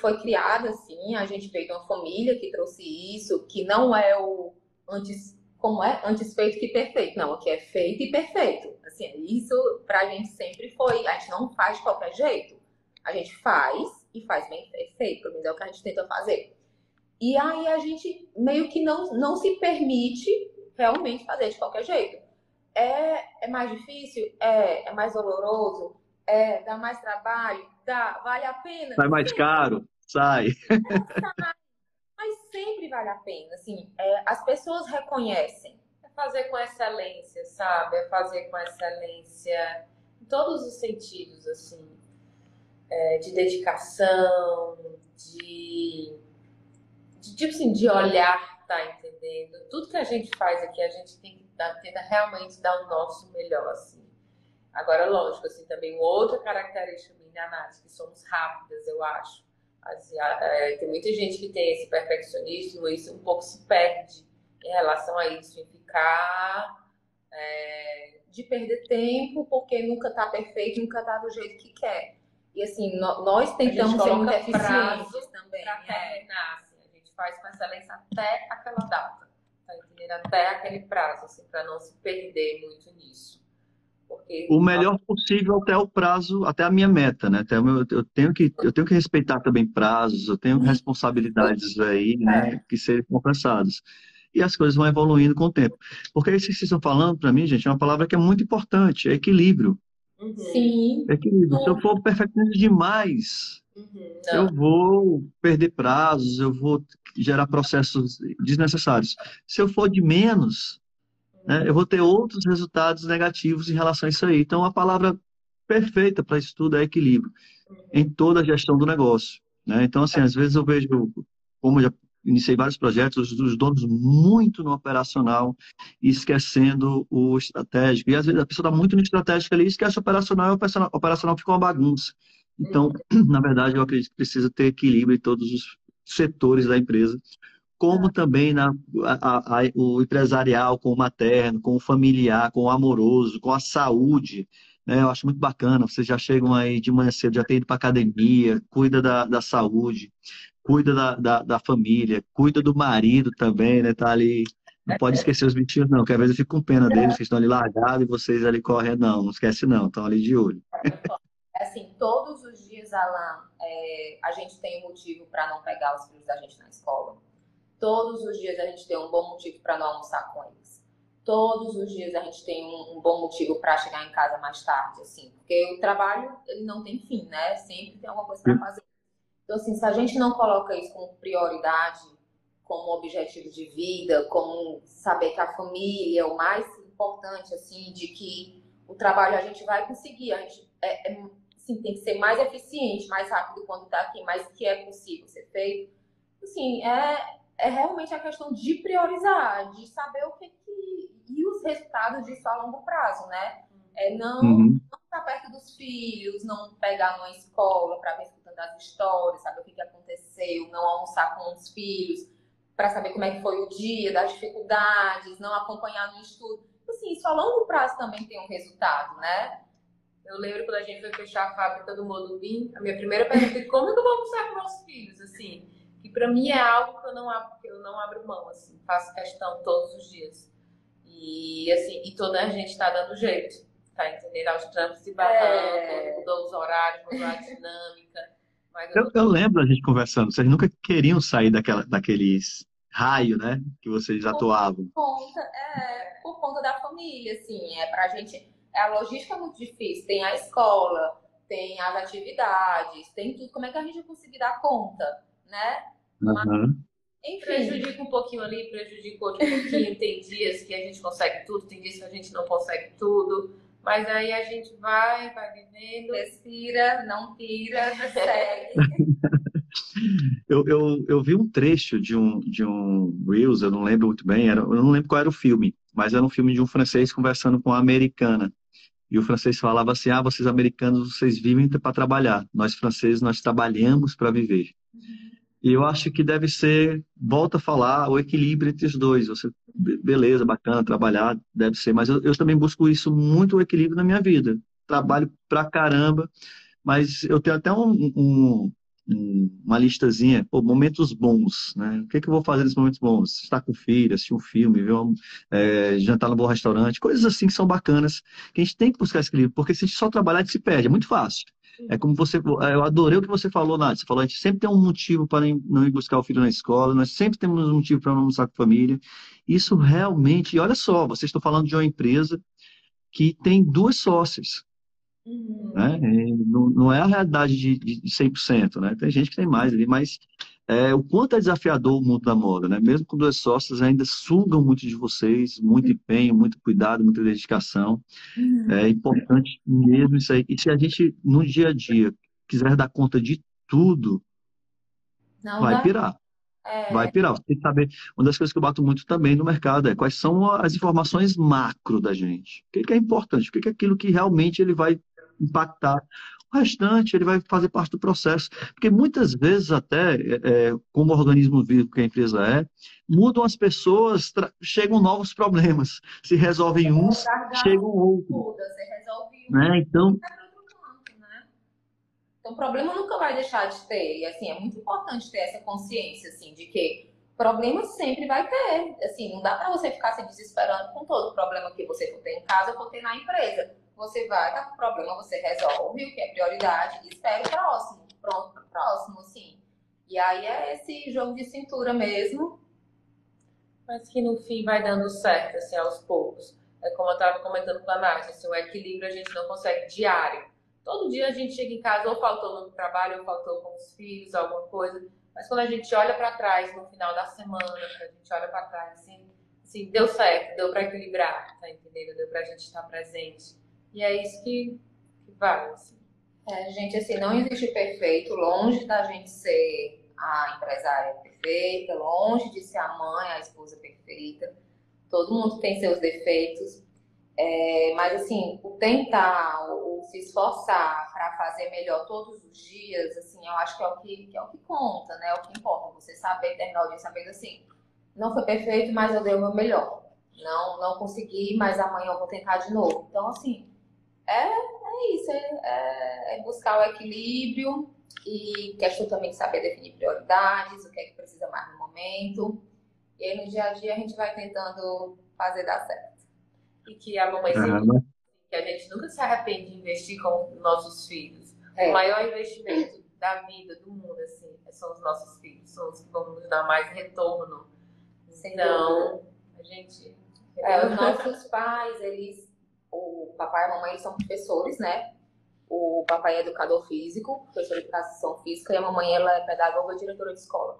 foi criado assim, a gente veio de uma família que trouxe isso, que não é o antes, como é? Antes feito que perfeito. Não, aqui é feito e perfeito. Assim, isso pra gente sempre foi, a gente não faz de qualquer jeito. A gente faz e faz bem feito, pelo menos é o que a gente tenta fazer. E aí a gente meio que não, não se permite realmente fazer de qualquer jeito. É, é mais difícil? É. É mais doloroso? É, dá mais trabalho, dá, vale a pena. Sai mais caro, sai. Mas sempre vale a pena, assim, é, as pessoas reconhecem. É fazer com excelência, sabe? É fazer com excelência em todos os sentidos, assim, é, de dedicação, de, de, tipo assim, de olhar, tá entendendo? Tudo que a gente faz aqui, a gente tem que dar, tenta realmente dar o nosso melhor, assim. Agora, lógico, assim, também outra característica da Nath, que somos rápidas, eu acho. Assim, é, tem muita gente que tem esse perfeccionismo e isso um pouco se perde em relação a isso, em ficar é, de perder tempo porque nunca está perfeito, nunca está do jeito que quer. E assim, no, nós tentamos ser muito eficientes também. Pra é. terminar, assim, a gente faz com excelência até aquela data, tá entendendo? Até aquele prazo, assim, para não se perder muito nisso. Porque... O melhor possível até o prazo, até a minha meta, né? Até meu, eu, tenho que, eu tenho que respeitar também prazos, eu tenho responsabilidades aí, né? Que serem compensadas. E as coisas vão evoluindo com o tempo. Porque isso que vocês estão falando, para mim, gente, é uma palavra que é muito importante, é equilíbrio. Uhum. Sim. Equilíbrio. Se eu for perfeccionista demais, uhum. eu vou perder prazos, eu vou gerar processos desnecessários. Se eu for de menos, né, eu vou ter outros resultados negativos em relação a isso aí. Então, a palavra perfeita para isso tudo é equilíbrio em toda a gestão do negócio. Né? Então, assim, às vezes eu vejo, como eu já iniciei vários projetos, os donos muito no operacional e esquecendo o estratégico. E às vezes a pessoa está muito no estratégico ali, esquece o operacional e o operacional fica uma bagunça. Então, na verdade, eu acredito que precisa ter equilíbrio em todos os setores da empresa como também na, a, a, o empresarial, com o materno, com o familiar, com o amoroso, com a saúde. Né? Eu acho muito bacana. Vocês já chegam aí de manhã cedo, já tem ido para academia, cuida da, da saúde, cuida da, da, da, família, cuida do marido também, né? Tá ali. Não pode esquecer os bichinhos, não, que às vezes eu fico com pena deles, que estão ali largados e vocês ali correndo. Não, não esquece, não, estão ali de olho. Assim, todos os dias, Alan, é, a gente tem um motivo para não pegar os filhos da gente na escola Todos os dias a gente tem um bom motivo para não almoçar com eles. Todos os dias a gente tem um, um bom motivo para chegar em casa mais tarde, assim, porque o trabalho ele não tem fim, né? Sempre tem alguma coisa para fazer. Então, assim, se a gente não coloca isso como prioridade, como objetivo de vida, como saber que a família é o mais importante, assim, de que o trabalho a gente vai conseguir, a gente é, é assim, tem que ser mais eficiente, mais rápido quando está aqui, mas que é possível ser feito. Assim, é, é realmente a questão de priorizar, de saber o que, que e os resultados disso a longo prazo, né? É não, uhum. não estar perto dos filhos, não pegar numa escola para ver escutando as histórias, saber o que, que aconteceu, não almoçar com os filhos para saber como é que foi o dia, das dificuldades, não acompanhar no estudo. Assim, isso a longo prazo também tem um resultado, né? Eu lembro quando a gente foi fechar a fábrica do Modubim, a minha primeira pergunta é como que eu vou almoçar com meus filhos, assim? Que para mim é algo que eu não abro, que eu não abro mão, assim, faço questão todos os dias. E assim, e toda a gente está dando jeito, tá entendendo? Aos trampos e barrancos, é... mudou os horários, mudou a dinâmica. Eu, eu, eu, lembro a gente conversando, vocês nunca queriam sair daquela, daqueles raio, né, que vocês por atuavam. Conta, é, por conta da família, assim, é pra gente a logística é muito difícil. Tem a escola, tem as atividades, tem tudo. Como é que a gente vai conseguir dar conta, né? Uhum. Enfim. Prejudica um pouquinho ali, prejudica outro pouquinho. tem dias que a gente consegue tudo, tem dias que a gente não consegue tudo. Mas aí a gente vai, vai vivendo. Respira, não tira, segue. eu, eu, eu vi um trecho de um, de um Reels, eu não lembro muito bem, era, eu não lembro qual era o filme, mas era um filme de um francês conversando com uma americana. E o francês falava assim: ah, vocês americanos, vocês vivem para trabalhar. Nós franceses, nós trabalhamos para viver. E eu acho que deve ser, volta a falar, o equilíbrio entre os dois. Você, beleza, bacana, trabalhar, deve ser. Mas eu, eu também busco isso muito, o equilíbrio na minha vida. Trabalho pra caramba, mas eu tenho até um, um uma listazinha, pô, momentos bons, né? O que, que eu vou fazer nesses momentos bons? Estar com o filho, assistir um filme, ver um, é, jantar num bom restaurante, coisas assim que são bacanas, que a gente tem que buscar esse equilíbrio, porque se a gente só trabalhar, a gente se perde, é muito fácil. É como você, eu adorei o que você falou, Nath. Você falou, a gente sempre tem um motivo para não ir buscar o filho na escola, nós sempre temos um motivo para não almoçar com a família. Isso realmente, e olha só, vocês estão falando de uma empresa que tem duas sócias. Uhum. Né? Não, não, é a realidade de, de 100%, né? Tem gente que tem mais ali, mas é, o quanto é desafiador o mundo da moda, né? Mesmo com duas sócias, ainda sugam muito de vocês, muito empenho, muito cuidado, muita dedicação. Uhum. É importante mesmo isso aí. E se a gente, no dia a dia, quiser dar conta de tudo, não vai dá. pirar. É... Vai pirar. Você tem que saber. Uma das coisas que eu bato muito também no mercado é quais são as informações macro da gente. O que é importante? O que é aquilo que realmente ele vai impactar. O restante, ele vai fazer parte do processo. Porque muitas vezes, até, é, é como organismo vivo que a empresa é, mudam as pessoas, chegam novos problemas. Se resolvem uns, chegam outros. Muda, você resolve um, né? Então, né? então, o problema nunca vai deixar de ter. E, assim, é muito importante ter essa consciência, assim, de que problema sempre vai ter. Assim, não dá para você ficar se desesperando com todo o problema que você for ter em casa ou for ter na empresa você vai, tá com problema, você resolve o que é prioridade e espera o próximo. Pronto para o próximo, sim. E aí é esse jogo de cintura mesmo. Mas que no fim vai dando certo, assim, aos poucos. É como eu estava comentando com a Nath, assim, o equilíbrio a gente não consegue diário. Todo dia a gente chega em casa, ou faltou no trabalho, ou faltou com os filhos, alguma coisa. Mas quando a gente olha para trás no final da semana, a gente olha para trás, assim, assim, deu certo, deu para equilibrar, tá entendendo? Deu para a gente estar presente. E é isso que, que vale. Assim. É, gente, assim, não existe perfeito, longe da gente ser a empresária perfeita, longe de ser a mãe, a esposa perfeita. Todo mundo tem seus defeitos. É, mas assim, o tentar, o, se esforçar para fazer melhor todos os dias, assim, eu acho que é o que, que, é o que conta, né? É o que importa. Você saber terminar o dia sabendo assim, não foi perfeito, mas eu dei o meu melhor. Não, não consegui, mas amanhã eu vou tentar de novo. Então, assim, é, é isso, é, é, é buscar o equilíbrio e questão também de saber definir prioridades, o que é que precisa mais no momento. E aí no dia a dia a gente vai tentando fazer dar certo. E que a mamãe sempre que a gente nunca se arrepende de investir com nossos filhos. É. O maior investimento da vida, do mundo, assim, são os nossos filhos, são os que vão nos dar mais retorno. Sem então, dúvida. a gente. É, os nossos pais, eles o papai e a mamãe são professores, né? O papai é educador físico, professor de educação física, e a mamãe ela é pedagoga e diretora de escola.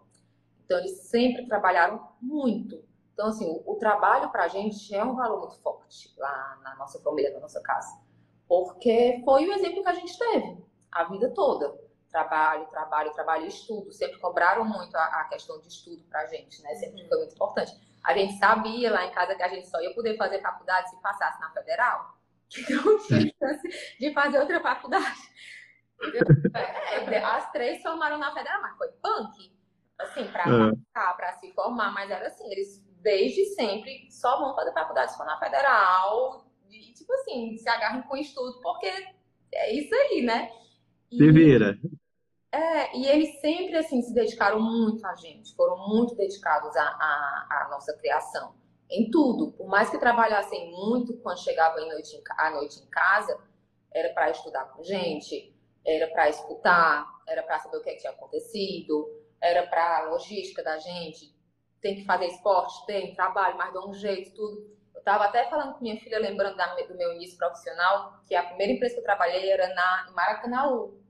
Então, eles sempre trabalharam muito. Então, assim, o, o trabalho para a gente é um valor muito forte lá na nossa família, na nossa casa. Porque foi o exemplo que a gente teve a vida toda. Trabalho, trabalho, trabalho e estudo. Sempre cobraram muito a, a questão de estudo para a gente, né? Sempre foi muito importante. A gente sabia lá em casa que a gente só ia poder fazer faculdade se passasse na federal, que não tinha chance de fazer outra faculdade. É, as três formaram na federal, mas foi punk, assim, para é. para se formar, mas era assim, eles desde sempre só vão fazer faculdade se for na federal, e tipo assim, se agarram com estudo, porque é isso aí, né? E, se vira. É, e eles sempre, assim, se dedicaram muito a gente, foram muito dedicados à, nossa criação, em tudo. Por mais que trabalhassem muito quando chegava à noite, à noite em casa, era para estudar com gente, era para escutar, era para saber o que, é que tinha acontecido, era para logística da gente, tem que fazer esporte, tem, trabalho, mas dá um jeito, tudo. Eu estava até falando com minha filha, lembrando da, do meu início profissional, que a primeira empresa que eu trabalhei era na, em.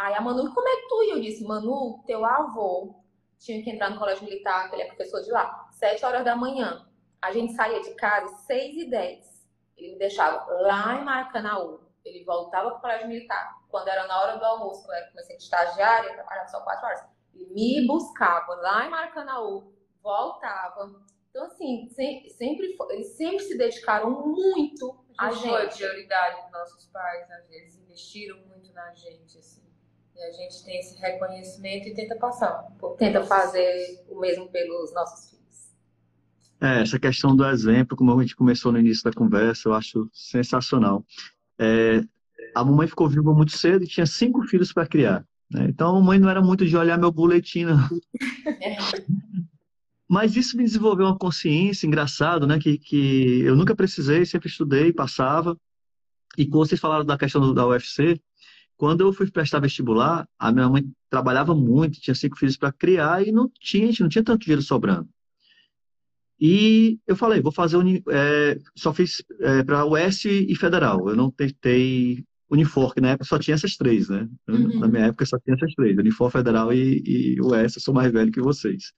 Aí a Manu, como é que tu? E eu disse, Manu, teu avô tinha que entrar no colégio militar, que ele é professor de lá, sete horas da manhã. A gente saía de casa seis e dez. Ele me deixava lá em Maracanãú. Ele voltava para o colégio militar. Quando era na hora do almoço, quando eu comecei de estagiária, trabalhava só quatro horas. Ele me buscava lá em Maracanãú, voltava. Então, assim, sempre, eles sempre se dedicaram muito a gente. Foi a prioridade dos nossos pais, né? eles investiram muito na gente, assim. E a gente tem esse reconhecimento e tenta passar. Tenta fazer o mesmo pelos nossos filhos. É, essa questão do exemplo, como a gente começou no início da conversa, eu acho sensacional. É, a mamãe ficou viva muito cedo e tinha cinco filhos para criar. Né? Então a mamãe não era muito de olhar meu boletim, não. Mas isso me desenvolveu uma consciência, engraçado, né? Que, que eu nunca precisei, sempre estudei, passava. E quando vocês falaram da questão da UFC, quando eu fui prestar vestibular, a minha mãe trabalhava muito, tinha cinco filhos para criar e não tinha, não tinha tanto dinheiro sobrando. E eu falei, vou fazer, é, só fiz é, para US e Federal. Eu não tentei Unifor, que na época só tinha essas três, né? Uhum. Na minha época só tinha essas três, Unifor, Federal e, e US, eu sou mais velho que vocês.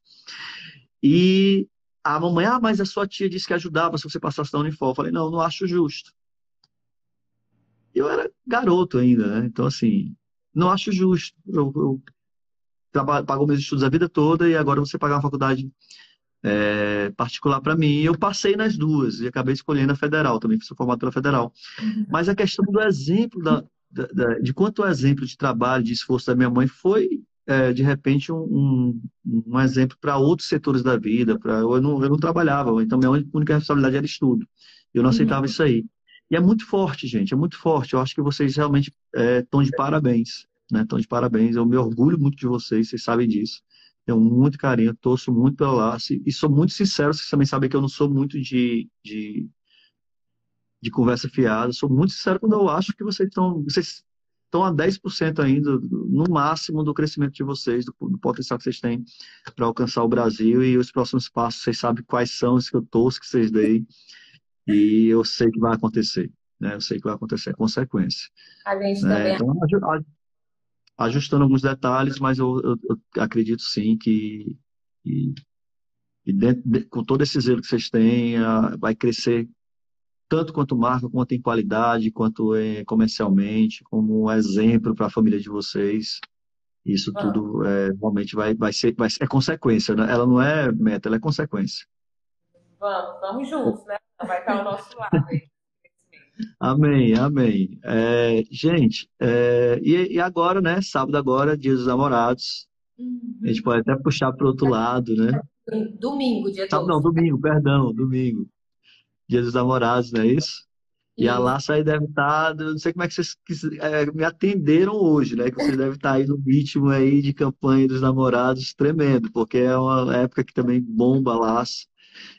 E a mamãe, ah, mas a sua tia disse que ajudava se você passasse na Unifor. Eu falei, não, não acho justo. Eu era garoto ainda, né? Então, assim, não acho justo. Eu, eu trabalho, pago meus estudos a vida toda e agora você pagar uma faculdade é, particular para mim. Eu passei nas duas e acabei escolhendo a federal também, sou formado pela federal. Uhum. Mas a questão do exemplo, da, da, da, de quanto o exemplo de trabalho, de esforço da minha mãe foi é, de repente, um, um, um exemplo para outros setores da vida. Pra, eu, não, eu não trabalhava, então minha única responsabilidade era estudo. Eu não aceitava uhum. isso aí. E é muito forte, gente, é muito forte. Eu acho que vocês realmente estão é, de parabéns. Estão né? de parabéns. Eu me orgulho muito de vocês, vocês sabem disso. Tenho muito carinho, torço muito pela Lace e sou muito sincero. Vocês também sabem que eu não sou muito de, de, de conversa fiada. Sou muito sincero quando eu acho que vocês estão. Vocês estão a 10% ainda, no máximo, do crescimento de vocês, do, do potencial que vocês têm para alcançar o Brasil e os próximos passos, vocês sabem quais são os que eu torço que vocês deem e eu sei que vai acontecer, né? Eu sei que vai acontecer, é consequência. A gente né? também... Então, ajustando alguns detalhes, mas eu, eu, eu acredito sim que, que, que dentro, de, com todo esse zelo que vocês têm, vai crescer tanto quanto marca, quanto em qualidade, quanto é, comercialmente, como um exemplo para a família de vocês. Isso ah. tudo é, realmente vai, vai, ser, vai ser é consequência, né? Ela não é meta, ela é consequência. Vamos, vamos juntos, né? Vai estar ao nosso lado aí. Amém, amém. É, gente, é, e, e, agora, né? Sábado agora, dia dos namorados. Uhum. A gente pode até puxar para o outro lado, né? Domingo, dia Sábado, Não, domingo, perdão, domingo. Dia dos Namorados, não é isso? E a Laça aí deve estar, tá, não sei como é que vocês é, me atenderam hoje, né? Que vocês devem estar tá aí no ritmo aí de campanha dos namorados tremendo, porque é uma época que também bomba a Laça.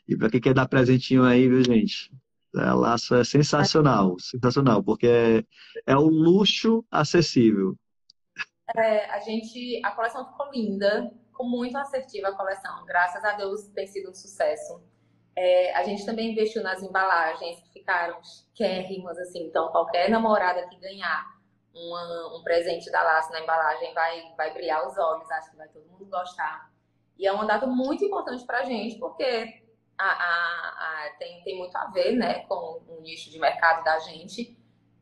E para quem quer dar presentinho aí, viu, gente? A Laça é sensacional, sensacional, porque é, é um luxo acessível. É, a gente, a coleção ficou linda, ficou muito assertiva a coleção. Graças a Deus tem sido um sucesso. É, a gente também investiu nas embalagens que ficaram quérrimas, assim. Então, qualquer namorada que ganhar uma, um presente da Laço na embalagem vai, vai brilhar os olhos. Acho que vai todo mundo gostar. E é uma data muito importante para a gente, porque a, a, a, tem, tem muito a ver né, com o nicho de mercado da gente.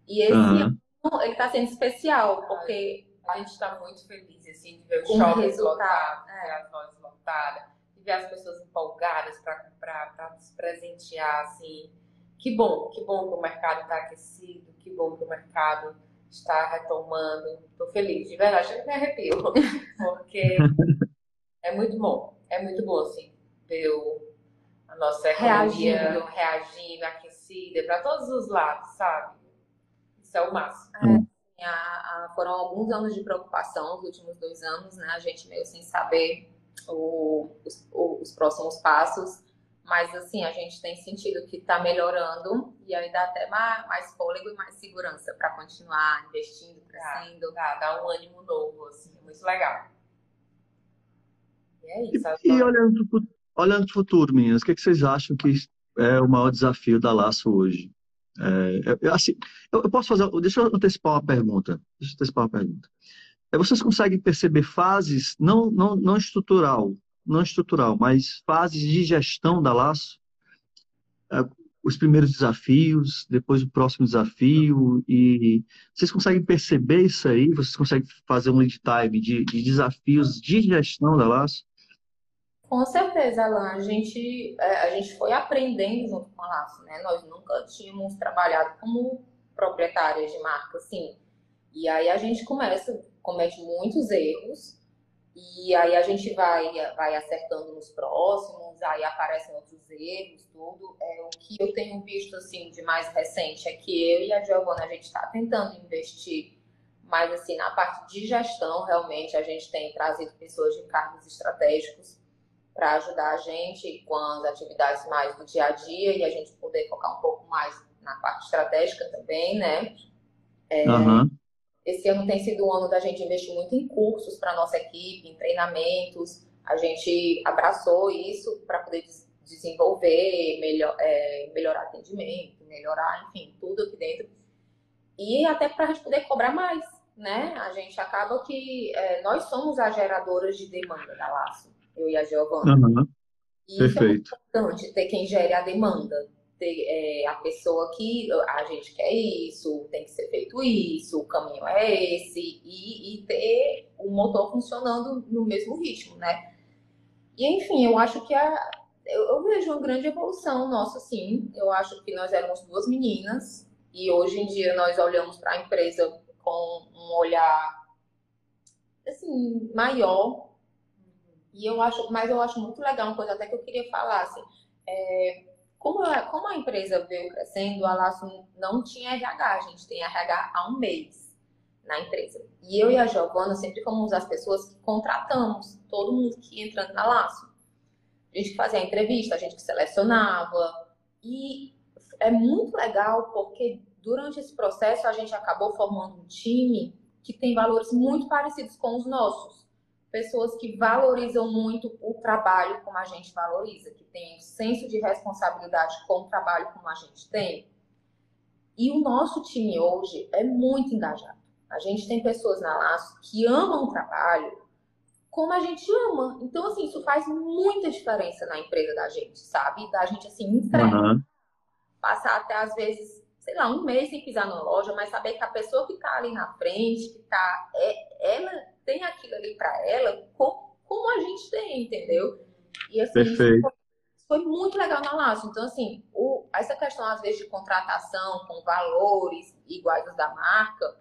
E esse uhum. ano ele está sendo especial, porque a gente está muito feliz assim, de ver o shopping lotado, é. as lojas lotadas, de ver as pessoas empolgadas para comprar, para se presentear. Assim. Que bom, que bom que o mercado está aquecido, que bom que o mercado está retomando. Estou feliz, de verdade, eu me arrepio, porque é muito bom, é muito bom assim, ver o, a nossa economia reagindo, reagindo aquecida para todos os lados, sabe? Isso é o máximo. É, a, a, foram alguns anos de preocupação, os últimos dois anos, né? A gente meio sem saber o, os, os próximos passos. Mas, assim, a gente tem sentido que está melhorando e aí dá até mais, mais fôlego e mais segurança para continuar investindo, crescendo. Dá, dá, dá, um ânimo novo, assim, muito legal. E é isso. E, e olhando para o futuro, meninas, o que, é que vocês acham que é o maior desafio da Laço hoje? É, assim, eu, posso fazer. Deixa eu antecipar uma pergunta. Deixa eu antecipar uma pergunta. É, vocês conseguem perceber fases, não, não, não estrutural, não estrutural, mas fases de gestão da Laço? É, os primeiros desafios, depois o próximo desafio, e vocês conseguem perceber isso aí? Vocês conseguem fazer um lead time de, de desafios de gestão da Laço? Com certeza, Alan. A gente, é, a gente foi aprendendo junto com a Laço, né? Nós nunca tínhamos trabalhado como proprietárias de marca, assim. E aí a gente começa, comete muitos erros, e aí a gente vai, vai acertando nos próximos, aí aparecem outros erros, tudo. É, o que eu tenho visto, assim, de mais recente é que eu e a Giovana, a gente está tentando investir mas assim, na parte de gestão, realmente, a gente tem trazido pessoas de cargos estratégicos para ajudar a gente com as atividades mais do dia a dia e a gente poder focar um pouco mais na parte estratégica também, né? É, uhum. Esse ano tem sido um ano da gente investir muito em cursos para nossa equipe, em treinamentos. A gente abraçou isso para poder desenvolver, melhor, é, melhorar atendimento, melhorar, enfim, tudo aqui dentro. E até para a gente poder cobrar mais, né? A gente acaba que é, nós somos as geradoras de demanda da Laço eu e a Giovana. Uhum. E Perfeito. isso é importante, ter quem gere a demanda. Ter é, a pessoa que a gente quer isso, tem que ser feito isso, o caminho é esse, e, e ter o motor funcionando no mesmo ritmo, né? E enfim, eu acho que a, eu, eu vejo uma grande evolução nossa, sim. Eu acho que nós éramos duas meninas e hoje em dia nós olhamos para a empresa com um olhar assim maior e eu acho, mas eu acho muito legal uma coisa até que eu queria falar, assim, é, como, a, como a empresa veio crescendo, a Laço não tinha RH, a gente tem RH há um mês na empresa. E eu e a Giovana sempre fomos as pessoas que contratamos todo mundo que entra na Laço. A gente que fazia a entrevista, a gente que selecionava. E é muito legal porque durante esse processo a gente acabou formando um time que tem valores muito parecidos com os nossos pessoas que valorizam muito o trabalho como a gente valoriza, que tem um senso de responsabilidade com o trabalho como a gente tem. E o nosso time hoje é muito engajado. A gente tem pessoas na Laço que amam o trabalho como a gente ama. Então, assim, isso faz muita diferença na empresa da gente, sabe? Da gente, assim, entrega. Uhum. Passar até, às vezes, sei lá, um mês sem pisar na loja, mas saber que a pessoa que está ali na frente, que está... É, ela tem aquilo ali para ela como, como, a gente tem, entendeu? E assim, Perfeito. Foi, foi, muito legal na Laço. Então, assim, o, essa questão, às vezes, de contratação com valores iguais aos da marca,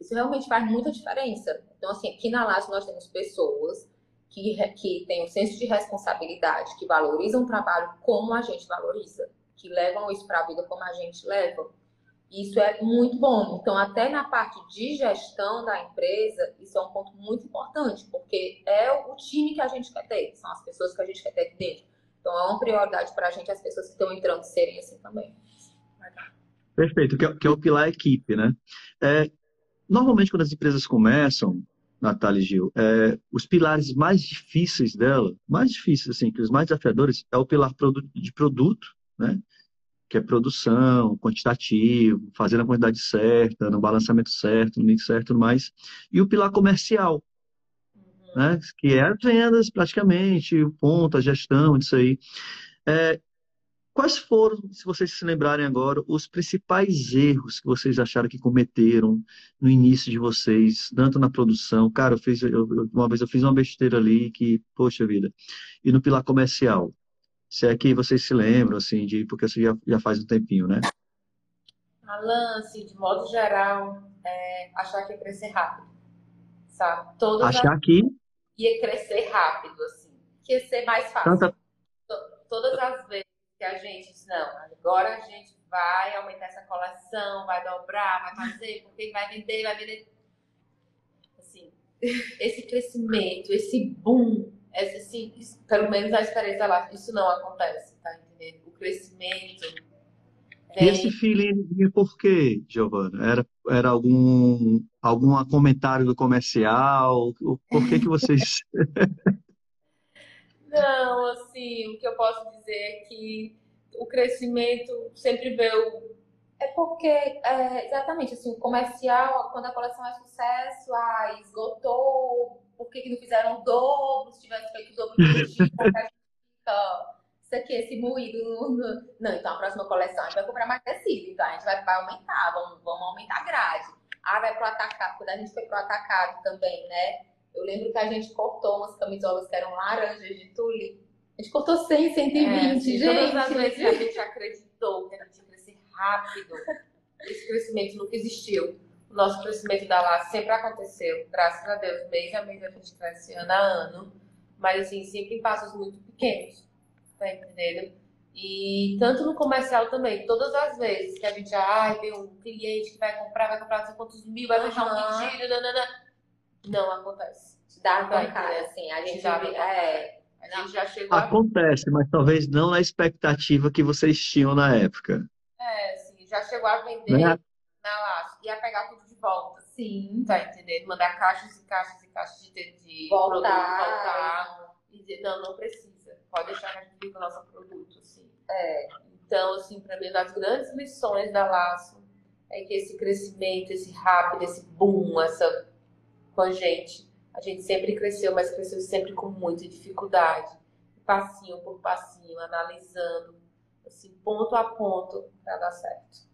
isso realmente faz muita diferença. Então, assim, aqui na Laço nós temos pessoas que, que têm um senso de responsabilidade, que valorizam o trabalho como a gente valoriza, que levam isso para a vida como a gente leva. Isso é muito bom. Então, até na parte de gestão da empresa, isso é um ponto muito importante, porque é o time que a gente quer ter, são as pessoas que a gente quer ter aqui dentro. Então, é uma prioridade para a gente as pessoas que estão entrando serem assim também. Perfeito, que é, que é o pilar equipe, né? É, normalmente, quando as empresas começam, Natália e Gil, é, os pilares mais difíceis dela, mais difíceis, assim, que os mais desafiadores, é o pilar de produto, né? Que é produção, quantitativo, fazer a quantidade certa, no balançamento certo, no mix certo, mais. E o pilar comercial. Uhum. né? Que é as vendas praticamente, o ponto, a gestão disso aí. É, quais foram, se vocês se lembrarem agora, os principais erros que vocês acharam que cometeram no início de vocês, tanto na produção? Cara, eu fiz, eu, uma vez eu fiz uma besteira ali que, poxa vida, e no pilar comercial. Se é que vocês se lembram, assim, de, porque isso já, já faz um tempinho, né? Alan, assim, de modo geral, é, achar que ia crescer rápido, sabe? Todas achar que ia crescer rápido, assim, que ia ser mais fácil. Tanta... Todas as vezes que a gente disse, não, agora a gente vai aumentar essa coleção, vai dobrar, vai fazer, porque vai vender, vai vender. Assim, esse crescimento, esse boom, esse, assim, pelo menos a experiência lá, isso não acontece, tá entendendo? O crescimento e esse feeling por quê, Giovana? Era, era algum, algum comentário do comercial? Por que que vocês... Não, assim, o que eu posso dizer é que o crescimento sempre veio... É porque, é, exatamente, assim, o comercial, quando a coleção é sucesso, ah, esgotou, por que, que não fizeram o dobro, se tivesse feito o dobro, isso aqui, esse moído. Não, então a próxima coleção a gente vai comprar mais tecido. Então a gente vai, vai aumentar, vamos, vamos aumentar a grade. Ah, vai pro atacado. Quando a gente foi pro atacado também, né? Eu lembro que a gente cortou umas camisolas que eram laranjas de tule. A gente cortou 100, 120, é, gente. Todas as vezes a gente acreditou que a gente ia crescer rápido, esse crescimento nunca existiu. O nosso crescimento da LAS sempre aconteceu, graças a Deus. Mês a mês a gente cresce ano a ano. Mas, assim, sempre em passos muito pequenos tá entendendo? E tanto no comercial também, todas as vezes que a gente, ai, tem um cliente que vai comprar, vai comprar não sei quantos mil, vai fechar uhum. um pedido, nanana. não acontece. Dá bancada, assim, a gente já, é, a gente já chegou Acontece, a... mas talvez não na expectativa que vocês tinham na época. É, sim, já chegou a vender né? na laço, ia pegar tudo volta. Sim. Tá entendendo? Mandar caixas e caixas e caixas de, de voltar. produto, voltar. E dizer, não, não precisa pode deixar que a gente fica o nosso produto, assim. É. Então, assim, para mim, uma das grandes lições da Laço é que esse crescimento, esse rápido, esse boom, essa com a gente, a gente sempre cresceu, mas cresceu sempre com muita dificuldade, passinho por passinho, analisando, assim, ponto a ponto para dar certo.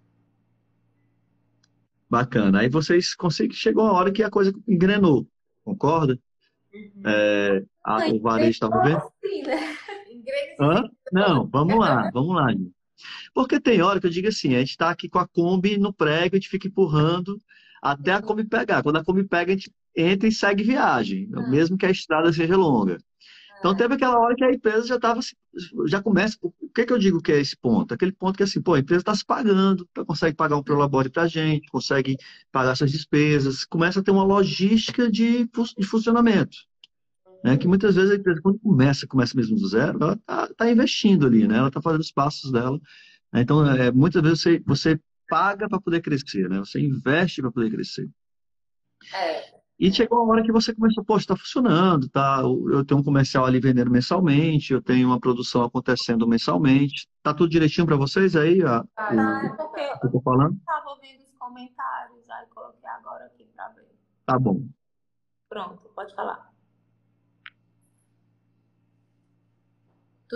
Bacana. Aí vocês conseguem, chegou a hora que a coisa engrenou, concorda? Uhum. É, a, o varejo estava vendo? Assim, né? Hã? Não, vamos lá, vamos lá. Porque tem hora que eu digo assim, a gente está aqui com a Kombi no prego, a gente fica empurrando até a Kombi pegar. Quando a Kombi pega, a gente entra e segue viagem, ah. mesmo que a estrada seja longa. Então teve aquela hora que a empresa já estava, já começa. O que, que eu digo que é esse ponto? Aquele ponto que assim, pô, a empresa está se pagando, consegue pagar um prolabore para a gente, consegue pagar suas despesas, começa a ter uma logística de, de funcionamento. Né? Que muitas vezes a empresa, quando começa, começa mesmo do zero, ela está tá investindo ali, né? ela está fazendo os passos dela. Né? Então, é, muitas vezes você, você paga para poder crescer, né? você investe para poder crescer. É. E chegou a hora que você começou, poxa, está funcionando, tá? Eu tenho um comercial ali vendendo mensalmente, eu tenho uma produção acontecendo mensalmente. Tá tudo direitinho para vocês aí? A, ah, o, é porque eu tô falando? estava ouvindo os comentários, aí coloquei agora aqui para ver. Tá bom. Pronto, pode falar.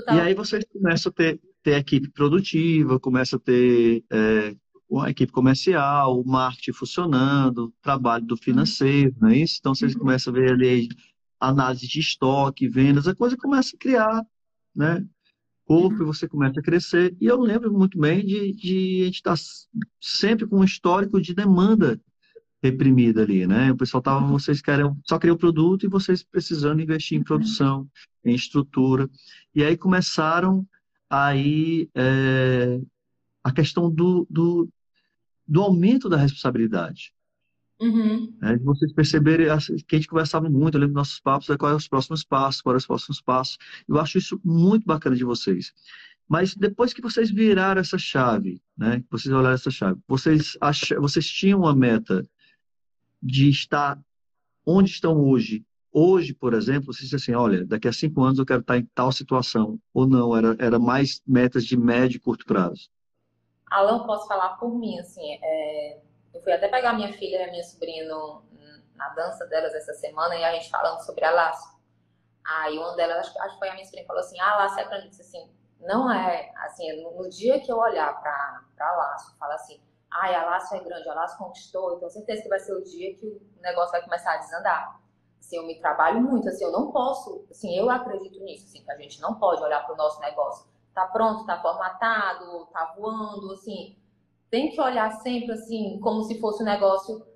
Tá... E aí vocês começam a ter, ter equipe produtiva, começam a ter é, uma equipe comercial, o marketing funcionando, trabalho do financeiro, não é isso? Então vocês uhum. começam a ver ali análise de estoque, vendas, a coisa começa a criar, né? Corpo, uhum. você começa a crescer. E eu lembro muito bem de, de a gente estar tá sempre com um histórico de demanda reprimida ali, né? O pessoal tava, vocês querem, só queriam o produto e vocês precisando investir em produção, em estrutura. E aí começaram aí é, a questão do, do, do, aumento da responsabilidade. Uhum. É, vocês perceberem que a gente conversava muito, eu lembro dos nossos papos, quais são os próximos passos, quais são os próximos passos. Eu acho isso muito bacana de vocês. Mas depois que vocês viraram essa chave, né, vocês olharam essa chave, vocês, ach... vocês tinham uma meta de estar onde estão hoje. Hoje, por exemplo, você disse assim, olha, daqui a cinco anos eu quero estar em tal situação. Ou não, era, era mais metas de médio e curto prazo. Alan, posso falar por mim, assim, é, eu fui até pegar minha filha e minha sobrinha no, na dança delas essa semana e a gente falando sobre a laço. Aí uma delas, acho, acho que foi a minha que falou assim, ah, laço é pra mim. Disse assim, não é, assim, no, no dia que eu olhar pra, pra laço, fala assim, ai, a laço é grande, a laço conquistou, então certeza que vai ser o dia que o negócio vai começar a desandar. Assim, eu me trabalho muito, assim, eu não posso, assim, eu acredito nisso, assim, que a gente não pode olhar para o nosso negócio. Tá pronto, tá formatado, tá voando, assim, tem que olhar sempre, assim, como se fosse um negócio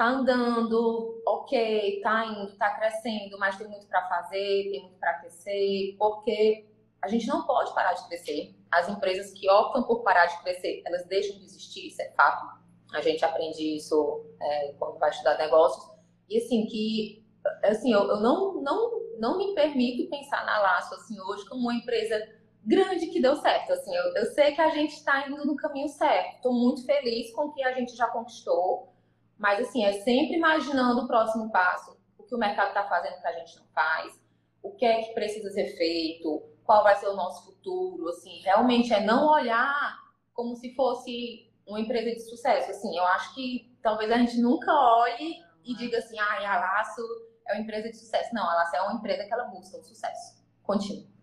tá andando, ok, tá indo, tá crescendo, mas tem muito para fazer, tem muito para crescer, porque a gente não pode parar de crescer. As empresas que optam por parar de crescer, elas deixam de existir, isso é fato. A gente aprende isso é, quando vai estudar negócios. E assim, que assim, eu, eu, não, não, não me permito pensar na Laço assim, hoje como uma empresa grande que deu certo. Assim, eu, eu sei que a gente está indo no caminho certo. Estou muito feliz com o que a gente já conquistou. Mas assim, é sempre imaginando o próximo passo, o que o mercado está fazendo que a gente não faz, o que é que precisa ser feito, qual vai ser o nosso futuro. Assim, realmente é não olhar como se fosse uma empresa de sucesso. Assim, eu acho que talvez a gente nunca olhe e diga assim, ah, a Laço é uma empresa de sucesso. Não, a Laço é uma empresa que ela busca o sucesso. Continua.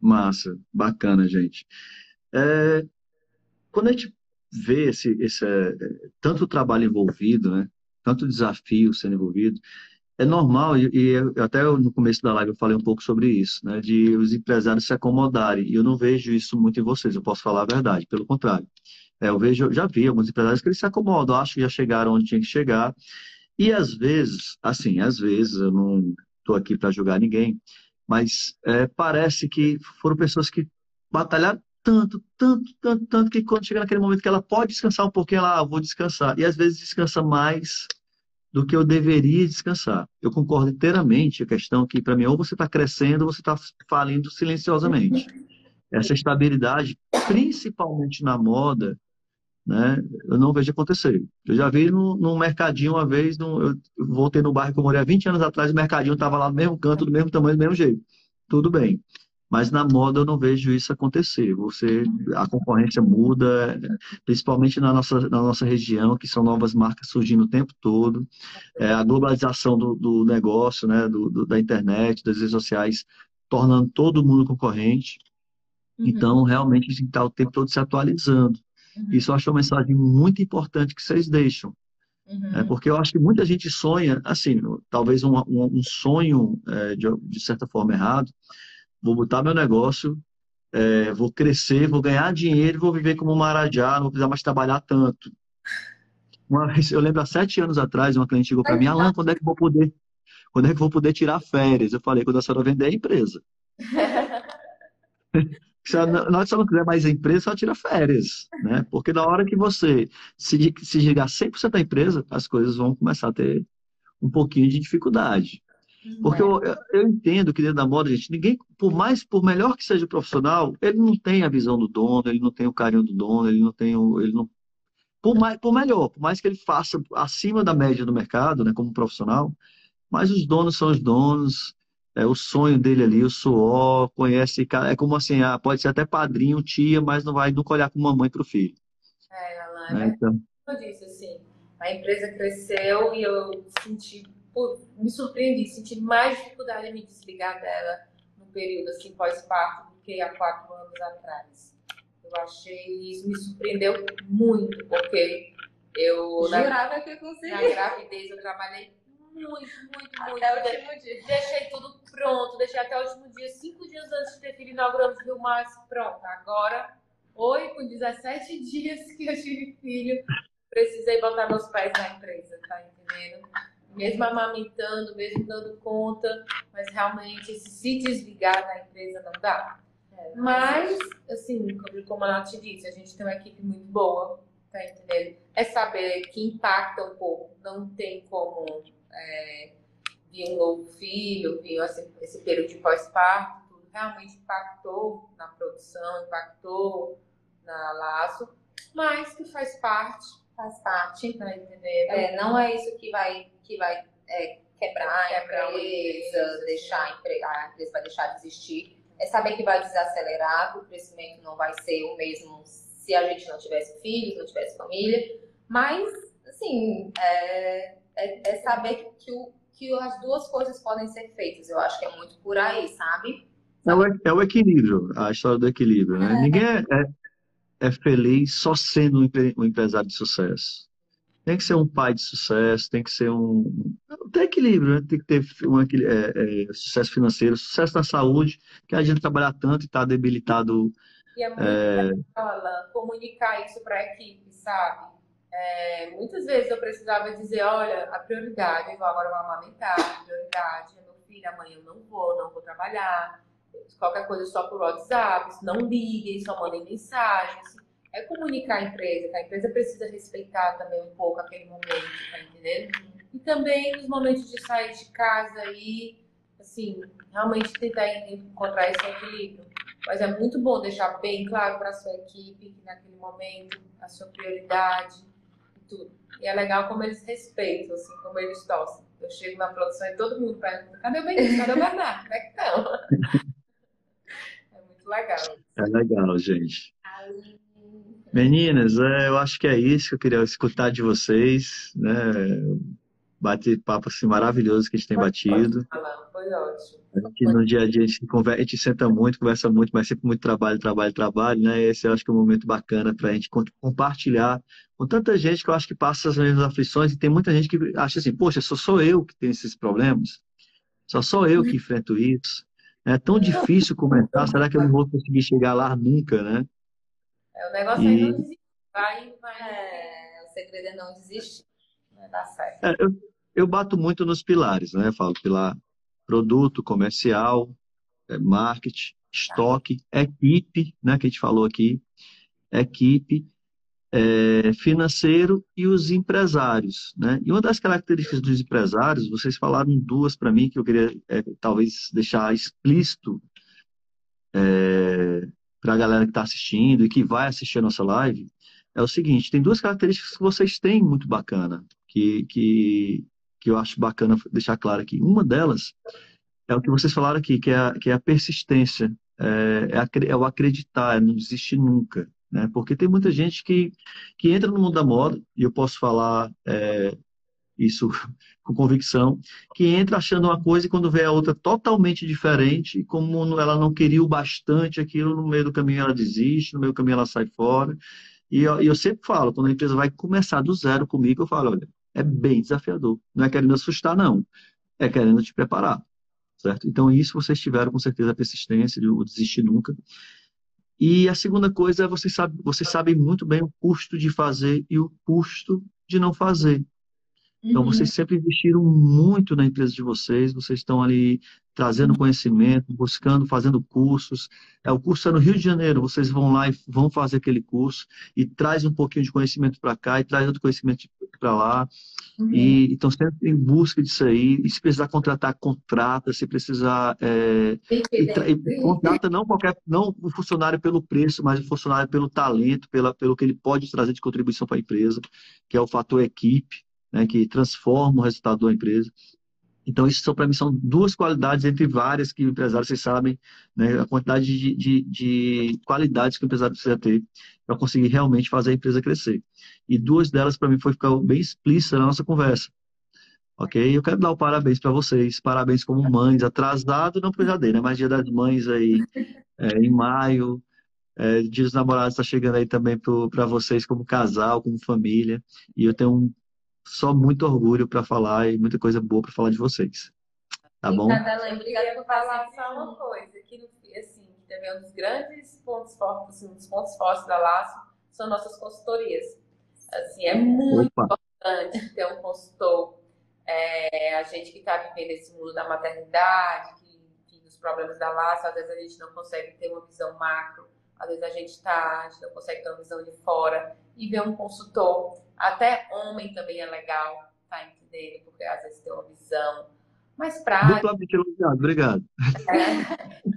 Massa, bacana, gente. É, quando a gente vê esse, esse é, tanto trabalho envolvido, né, tanto desafio sendo envolvido, é normal, e, e até no começo da live eu falei um pouco sobre isso, né, de os empresários se acomodarem, e eu não vejo isso muito em vocês, eu posso falar a verdade, pelo contrário. É, eu vejo, já vi alguns empresários que eles se acomodam, acho que já chegaram onde tinha que chegar, e às vezes, assim, às vezes, eu não estou aqui para julgar ninguém, mas é, parece que foram pessoas que batalharam tanto, tanto, tanto, tanto, que quando chega naquele momento que ela pode descansar um pouquinho, ela, ah, vou descansar. E às vezes descansa mais do que eu deveria descansar. Eu concordo inteiramente a questão que, para mim, ou você está crescendo ou você está falindo silenciosamente. Essa estabilidade, principalmente na moda, né? Eu não vejo acontecer. Eu já vi no, no mercadinho uma vez, no, eu voltei no bairro que eu morei há 20 anos atrás, o mercadinho estava lá no mesmo canto, do mesmo tamanho, do mesmo jeito. Tudo bem. Mas na moda eu não vejo isso acontecer. Você, a concorrência muda, principalmente na nossa, na nossa região, que são novas marcas surgindo o tempo todo. É, a globalização do, do negócio, né, do, do, da internet, das redes sociais, tornando todo mundo concorrente. Uhum. Então, realmente, a gente está o tempo todo se atualizando. Uhum. Isso eu acho uma mensagem muito importante que vocês deixam. Uhum. É, porque eu acho que muita gente sonha, assim, talvez um, um, um sonho é, de, de, certa forma errado. Vou botar meu negócio, é, vou crescer, vou ganhar dinheiro, vou viver como um marajá, não vou precisar mais trabalhar tanto. Uma vez, eu lembro há sete anos atrás, uma cliente chegou para mim, Alan, quando é que vou poder, quando é que vou poder tirar férias? Eu falei, quando a senhora vender a empresa. Se ela, se ela não quiser mais a empresa, ela tira férias, né? Porque na hora que você se, se desligar 100% da empresa, as coisas vão começar a ter um pouquinho de dificuldade. Porque eu, eu entendo que dentro da moda, gente, ninguém, por mais, por melhor que seja o profissional, ele não tem a visão do dono, ele não tem o carinho do dono, ele não tem o, ele não, por mais, por melhor, por mais que ele faça acima da média do mercado, né, como profissional, mas os donos são os donos, é, o sonho dele ali, o suor, conhece, é como assim, ah, pode ser até padrinho, tia, mas não vai nunca olhar com mamãe para o filho. É, Alan, né? então... eu disse assim, a empresa cresceu e eu senti, me surpreendi, senti mais dificuldade de me desligar dela no período assim pós-parto do que há quatro anos atrás. Eu achei isso me surpreendeu muito, porque eu jurava na, que eu conseguia. Na gravidez eu trabalhei muito, muito, muito. Até o último dia. Deixei tudo pronto, deixei até o último dia, cinco dias antes de ter filho, inauguramos Rio Mais, pronto. Agora, oi, com 17 dias que eu tive filho, precisei botar meus pés na empresa, tá entendendo? Mesmo amamentando, mesmo dando conta, mas realmente se desligar da empresa não dá. É, mas, assim, como a Nath disse, a gente tem uma equipe muito boa, tá entendendo? É saber que impacta um pouco, não tem como é, um novo filho, vi esse, esse período de pós-parto, tudo realmente impactou na produção, impactou na laço, mas que faz parte, faz parte, tá entendendo? É, não é isso que vai, que vai é, quebrar, quebrar a empresa, deixar a empresa, a empresa vai deixar de existir. É saber que vai desacelerar, que o crescimento não vai ser o mesmo se a gente não tivesse filhos, não tivesse família, mas assim, é, é, é saber que, o, que as duas coisas podem ser feitas. Eu acho que é muito por aí, sabe? É o, é o equilíbrio, a história do equilíbrio, né? É. Ninguém é, é, é feliz só sendo um, empre- empresário de sucesso. Tem que ser um pai de sucesso, tem que ser um. Tem equilíbrio, né? Tem que ter um é, sucesso financeiro, sucesso na saúde, que a gente trabalhar tanto e está debilitado. E é muito é, legal, Alan, comunicar isso para a equipe, sabe? É, muitas vezes eu precisava dizer, olha, a prioridade, eu vou agora amamentar, a prioridade é meu filho, amanhã eu não vou, não vou trabalhar, qualquer coisa só por WhatsApp, não liguem, só mandem mensagens. É comunicar a empresa, que a empresa precisa respeitar também um pouco aquele momento, tá entendendo? E também nos momentos de sair de casa aí, assim, realmente tentar encontrar esse equilíbrio. Mas é muito bom deixar bem claro para a sua equipe que naquele momento a sua prioridade e tudo. E é legal como eles respeitam, assim, como eles torcem. Eu chego na produção e todo mundo pergunta: cadê o Benito? Cadê o Bernardo? Como é que estão? É muito legal. é legal, gente. Aí, Meninas, é, eu acho que é isso que eu queria escutar de vocês, né? Bate papo assim maravilhoso que a gente tem batido. Alan, foi ótimo. Que no dia a dia a gente, conversa, a gente senta muito, conversa muito, mas sempre muito trabalho, trabalho, trabalho, né? Esse eu acho que é um momento bacana para a gente co- compartilhar com tanta gente que eu acho que passa as mesmas aflições e tem muita gente que acha assim, poxa, só sou eu que tenho esses problemas, só sou eu que enfrento isso. É tão difícil comentar, será que eu não vou conseguir chegar lá nunca, né? É, o negócio é E- não desistir. Vai, vai. é, o segredo é não desistir. Vai dar certo. É, eu, eu bato muito nos pilares, né? Eu falo pilar produto, comercial, é, marketing, estoque, equipe, né? Que a gente falou aqui, equipe, é, financeiro e os empresários, né? E uma das características dos empresários, vocês falaram duas para mim que eu queria é, talvez deixar explícito para a galera que está assistindo e que vai assistir a nossa live, é o seguinte, tem duas características que vocês têm muito bacana, que, que, que eu acho bacana deixar claro aqui. Uma delas é o que vocês falaram aqui, que é a, que é a persistência, é, é, é o acreditar, é não desistir nunca, né? Porque tem muita gente que, que entra no mundo da moda, e eu posso falar é, isso com convicção, que entra achando uma coisa e quando vê a outra totalmente diferente, como ela não queria o bastante aquilo, no meio do caminho ela desiste, no meio do caminho ela sai fora. E eu, e eu sempre falo, quando a empresa vai começar do zero comigo, eu falo, olha, é bem desafiador. Não é querendo assustar, não. É querendo te preparar, certo? Então, isso vocês tiveram com certeza a persistência de o desistir nunca. E a segunda coisa é vocês sabem, vocês sabem muito bem o custo de fazer e o custo de não fazer. Então, Uhum. vocês sempre investiram muito na empresa de vocês, vocês estão ali trazendo conhecimento, buscando, fazendo cursos. É, o curso é no Rio de Janeiro, vocês vão lá e vão fazer aquele curso e traz um pouquinho de conhecimento para cá e traz outro conhecimento para lá. Uhum. E estão sempre em busca disso aí. E se precisar contratar, contrata. Se precisar. é, e e contrata não qualquer, não o funcionário pelo preço, mas o funcionário pelo talento, pela, pelo que ele pode trazer de contribuição para a empresa, que é o fator equipe, né, que transforma o resultado da empresa. Então, isso para mim são duas qualidades entre várias que o empresário, vocês sabem, né, a quantidade de, de, de qualidades que o empresário precisa ter para conseguir realmente fazer a empresa crescer. E duas delas, para mim, foi ficar bem explícita na nossa conversa. Ok? Eu quero dar o parabéns para vocês, parabéns como mães, atrasado, não porque já dei, né? Mas Dia das Mães aí é, em maio, é, Dia dos Namorados está chegando aí também para vocês como casal, como família, e eu tenho um, só muito orgulho para falar e muita coisa boa para falar de vocês. Tá bom? Obrigada, Eu obrigada por falar só uma coisa, que assim, também é um dos grandes pontos fortes, um dos pontos fortes da Laço são nossas consultorias. Assim, é muito Opa, importante ter um consultor, é, a gente que está vivendo esse mundo da maternidade, que, que os problemas da Laço, às vezes a gente não consegue ter uma visão macro, às vezes a gente está, a gente não consegue ter uma visão de fora, e ver um consultor, até homem também é legal, tá entendendo? Porque às vezes tem uma visão mais prática, duplamente elogiado, obrigado.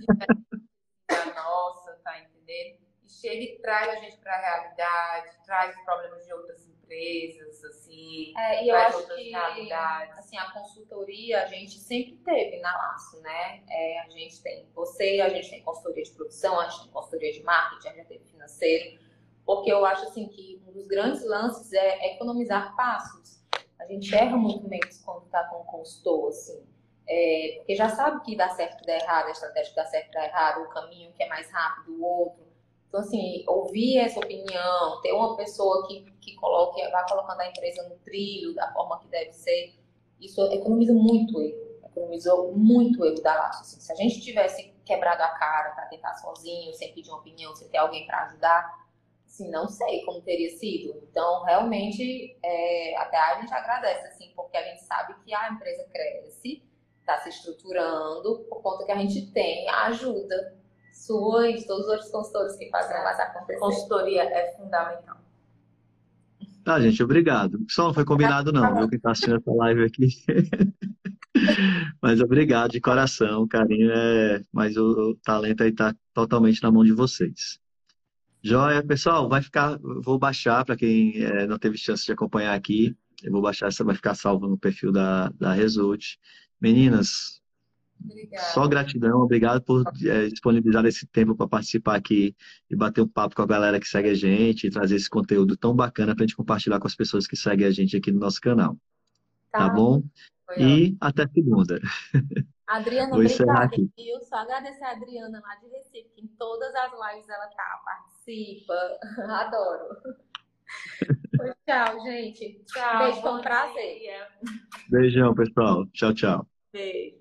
da nossa, tá entendendo? E chega e traz a gente para a realidade, traz os problemas de outras empresas, assim, É, e eu acho outras que realidades. assim, a consultoria a gente sempre teve na Laço, né? É, a gente tem você, a gente tem consultoria de produção, a gente tem consultoria de marketing, a gente tem financeiro. Porque eu acho assim que um dos grandes lances é economizar passos. A gente erra muito menos quando está com um consultor, assim. É, porque já sabe que dá certo, dá errado, a estratégia que dá certo, dá errado, o caminho que é mais rápido, o outro. Então, assim, ouvir essa opinião, ter uma pessoa que, que coloque, vai colocando a empresa no trilho da forma que deve ser, isso economiza muito erro. Economizou muito erro da Laço. Assim, se a gente tivesse quebrado a cara para tentar sozinho, sem pedir uma opinião, sem ter alguém para ajudar, assim, não sei como teria sido. Então, realmente, é, até a gente agradece, assim, porque a gente sabe que a empresa cresce, está se estruturando, por conta que a gente tem a ajuda sua e de todos os outros consultores que fazem a mais acontecer. Consultoria é fundamental. Tá, gente, obrigado. Só não foi combinado, não, viu? Quem está assistindo essa live aqui. Mas obrigado de coração, carinho. É... Mas o, o talento aí está totalmente na mão de vocês. Joia, pessoal, vai ficar. Vou baixar para quem é, não teve chance de acompanhar aqui. Eu vou baixar, essa vai ficar salvo no perfil da, da Result. Meninas, Obrigada. só gratidão, obrigado por é, disponibilizar esse tempo para participar aqui e bater um papo com a galera que segue a gente e trazer esse conteúdo tão bacana para a gente compartilhar com as pessoas que seguem a gente aqui no nosso canal. Tá, tá bom? Foi e ótimo. até segunda. Adriana, obrigada, viu? Só agradecer a Adriana lá de Recife, que em todas as lives ela tá, participa. Adoro. Pois, tchau, gente. Tchau. Beijo, foi um prazer. Beijão, pessoal. Tchau, tchau. Beijo.